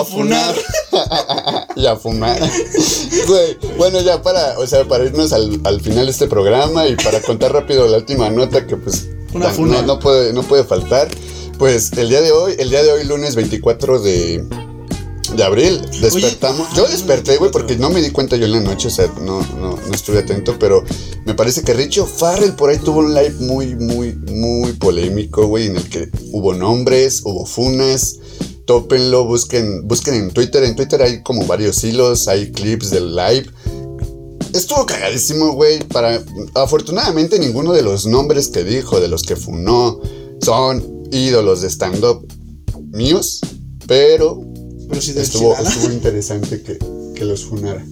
A funar. y a fumar. Güey, bueno, ya para, o sea, para irnos al, al final de este programa y para contar rápido la última nota que pues Una no, funa. no puede, no puede faltar. Pues el día de hoy, el día de hoy, lunes 24 de, de abril, despertamos. yo desperté, güey, porque no me di cuenta yo en la noche, o sea, no, no, no estuve atento, pero me parece que Richo Farrell por ahí tuvo un live muy, muy, muy polémico, güey, en el que hubo nombres, hubo funas. Tópenlo, busquen, busquen en Twitter. En Twitter hay como varios hilos, hay clips del live. Estuvo cagadísimo, güey. Para. Afortunadamente, ninguno de los nombres que dijo, de los que funó, son ídolos de stand-up míos, pero estuvo, estuvo interesante que, que los funara.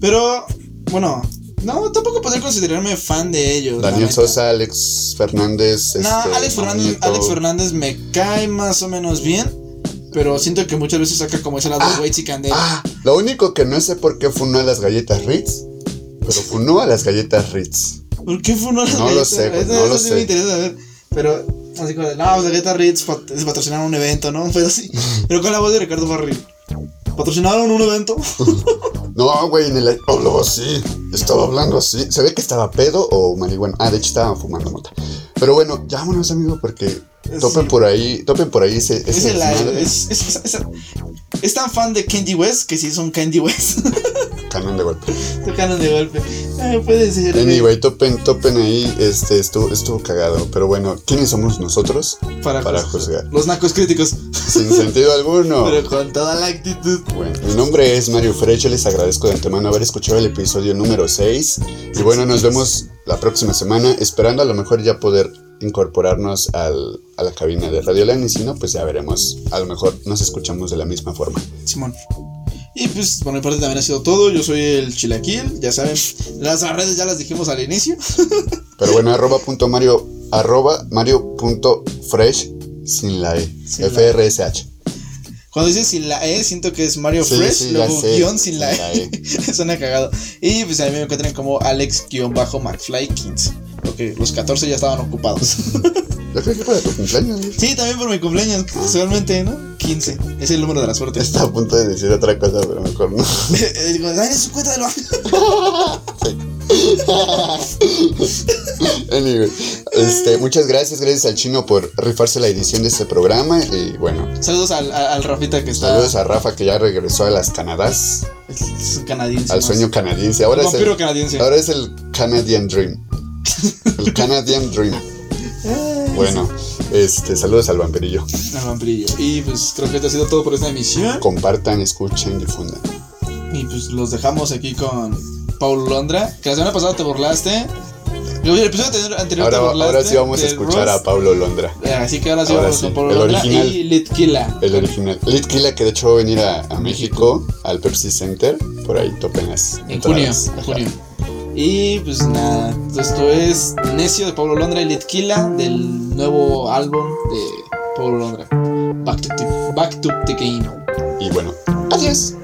Pero, bueno, no, tampoco podría considerarme fan de ellos. Daniel. Sosa, Alex Fernández. No, este, Alex Fernández. Alex Fernández me cae más o menos bien. Pero siento que muchas veces saca como ese lado Ah, güey chicandero. Ah, lo único que no sé por qué funó a las galletas Ritz, pero funó a las galletas Ritz. ¿Por qué fue una No lo sé, Eso, no lo eso sí sé. me interesa saber. Pero, así como de, no, pues Galleta Ritz pat- patrocinaron un evento, ¿no? Fue así. Pero con la voz de Ricardo Farril. ¿Patrocinaron un evento? No, güey, en el habló así. Estaba hablando así. Se ve que estaba pedo o marihuana. Ah, de hecho estaba fumando mota. Pero bueno, ya vámonos, amigo, porque topen Sí. por ahí, topen por ahí ese, Es, ese el, es, es, es- es- es tan fan de Candy West que sí son Candy West. canon de golpe. Tocaron de golpe. Ah, puede ser. Anyway, topen, topen ahí, este, estuvo, estuvo cagado. Pero bueno, ¿quiénes somos nosotros? para, para juzgar. Los nacos críticos. Sin sentido alguno. Pero con toda la actitud. Bueno, mi nombre es Mario Fresh, yo les agradezco de antemano haber escuchado el episodio número 6. Y bueno, nos vemos la próxima semana, esperando a lo mejor ya poder incorporarnos al- a la cabina de Radio Land y si no, pues ya veremos. A lo mejor nos escuchamos de la misma forma. Simón. Y pues por mi parte también ha sido todo. Yo soy el Chilaquil, ya saben. Las redes ya las dijimos al inicio. Pero bueno, arroba punto Mario, arroba Mario punto Fresh sin la E, Sin la E. Cuando dices sin la E, siento que es Mario Sí, Fresh, sí, luego guion sin la sin la E. Suena cagado. Y pues a mí me encuentran como Alex-McFly15. Porque los 14 ya estaban ocupados. Yo creo que para tu cumpleaños. güey. sí, también por mi cumpleaños, casualmente, ¿no? 15. Es el número de la suerte. Está a punto de decir otra cosa, pero mejor no. Digo, "Ay, es su cuenta del banco. Anyway, este, muchas gracias, gracias al chino por rifarse la edición de este programa. Y bueno, Saludos al, al, Rafita que está. saludos a Rafa que ya regresó a las Canadás, Es canadiense. al más. sueño canadiense. Ahora es, vampiro el, canadiense. ahora es el Canadian Dream. El Canadian Dream. Bueno, este, saludos al vampirillo. Al vampirillo. Y pues creo que esto ha sido todo por esta emisión. Compartan, escuchen, difundan. Y pues los dejamos aquí con Paulo Londra. Que la semana pasada te burlaste. El episodio anterior- Ahora, te burlaste. ahora sí vamos a escuchar Ross. a Pablo Londra, Así que ahora sí Ahora vamos sí, con Paulo el Londra original. y Litkila. el original. Litkila que de hecho va a venir a, a México, al Pepsi Center. Por ahí topen las En junio, en junio. Y pues nada, esto es Necio de Pablo Londra y Litkila del nuevo álbum de Pablo Londra. Back to, the- back to the game. Y bueno, adiós.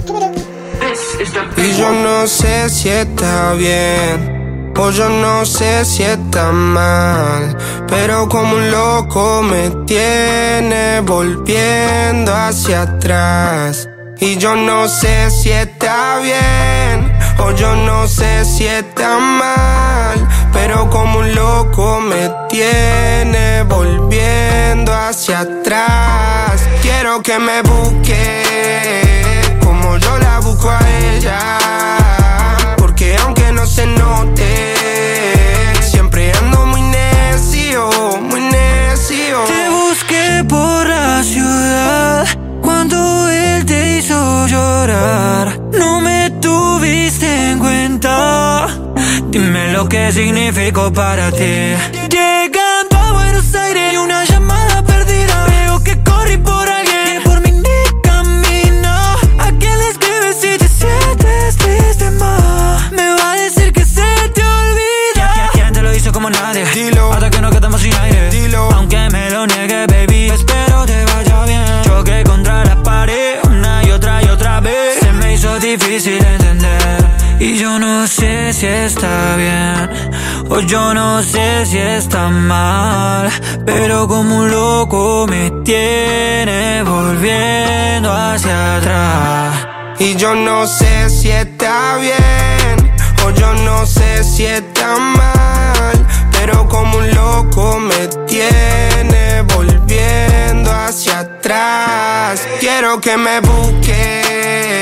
Y yo no sé si está bien o yo no sé si está mal, pero como un loco me tiene volviendo hacia atrás. Y yo no sé si está bien o yo no sé si está mal, pero como un loco me tiene volviendo hacia atrás. Quiero que me busque yo la busco a ella, porque aunque no se note, siempre ando muy necio, muy necio. Te busqué por la ciudad cuando él te hizo llorar. No me tuviste en cuenta. Dime lo que significó para ti. Llegando si está bien. O yo no sé si está mal. Pero como un loco me tiene volviendo hacia atrás. Y yo no sé si está bien o yo no sé si está mal, pero como un loco me tiene volviendo hacia atrás. Quiero que me busque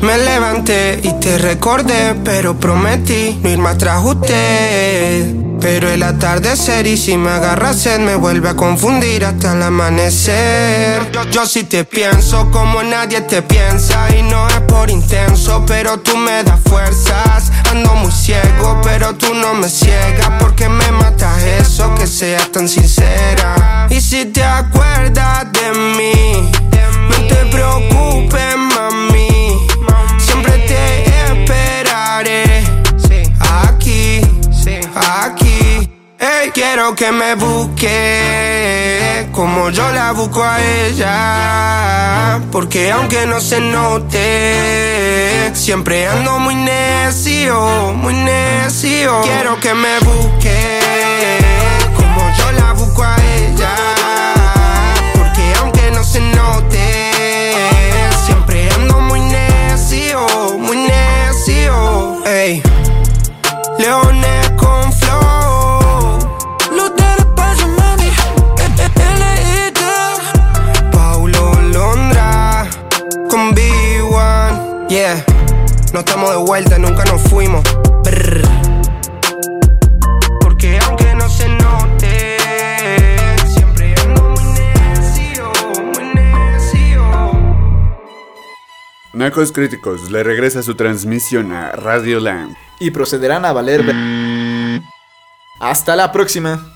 Me levanté y te recordé, pero prometí no ir más tras usted. Pero el atardecer y si me agarra sed me vuelve a confundir hasta el amanecer. Yo, yo sí te pienso como nadie te piensa y no es por intenso, pero tú me das fuerzas. Ando muy ciego, pero tú no me ciegas porque me matas eso que seas tan sincera. Y si te acuerdas de mí, no te preocupes, mami. Siempre te esperaré aquí, aquí. Ey, quiero que me busque como yo la busco a ella. Porque aunque no se note, siempre ando muy necio, muy necio. Quiero que me busque no estamos de vuelta, nunca nos fuimos. Brr. Porque aunque no se note, siempre ando muy necio, muy necio. Nacos Críticos le regresa su transmisión a Radio Land. Y procederán a valer. Hasta la próxima.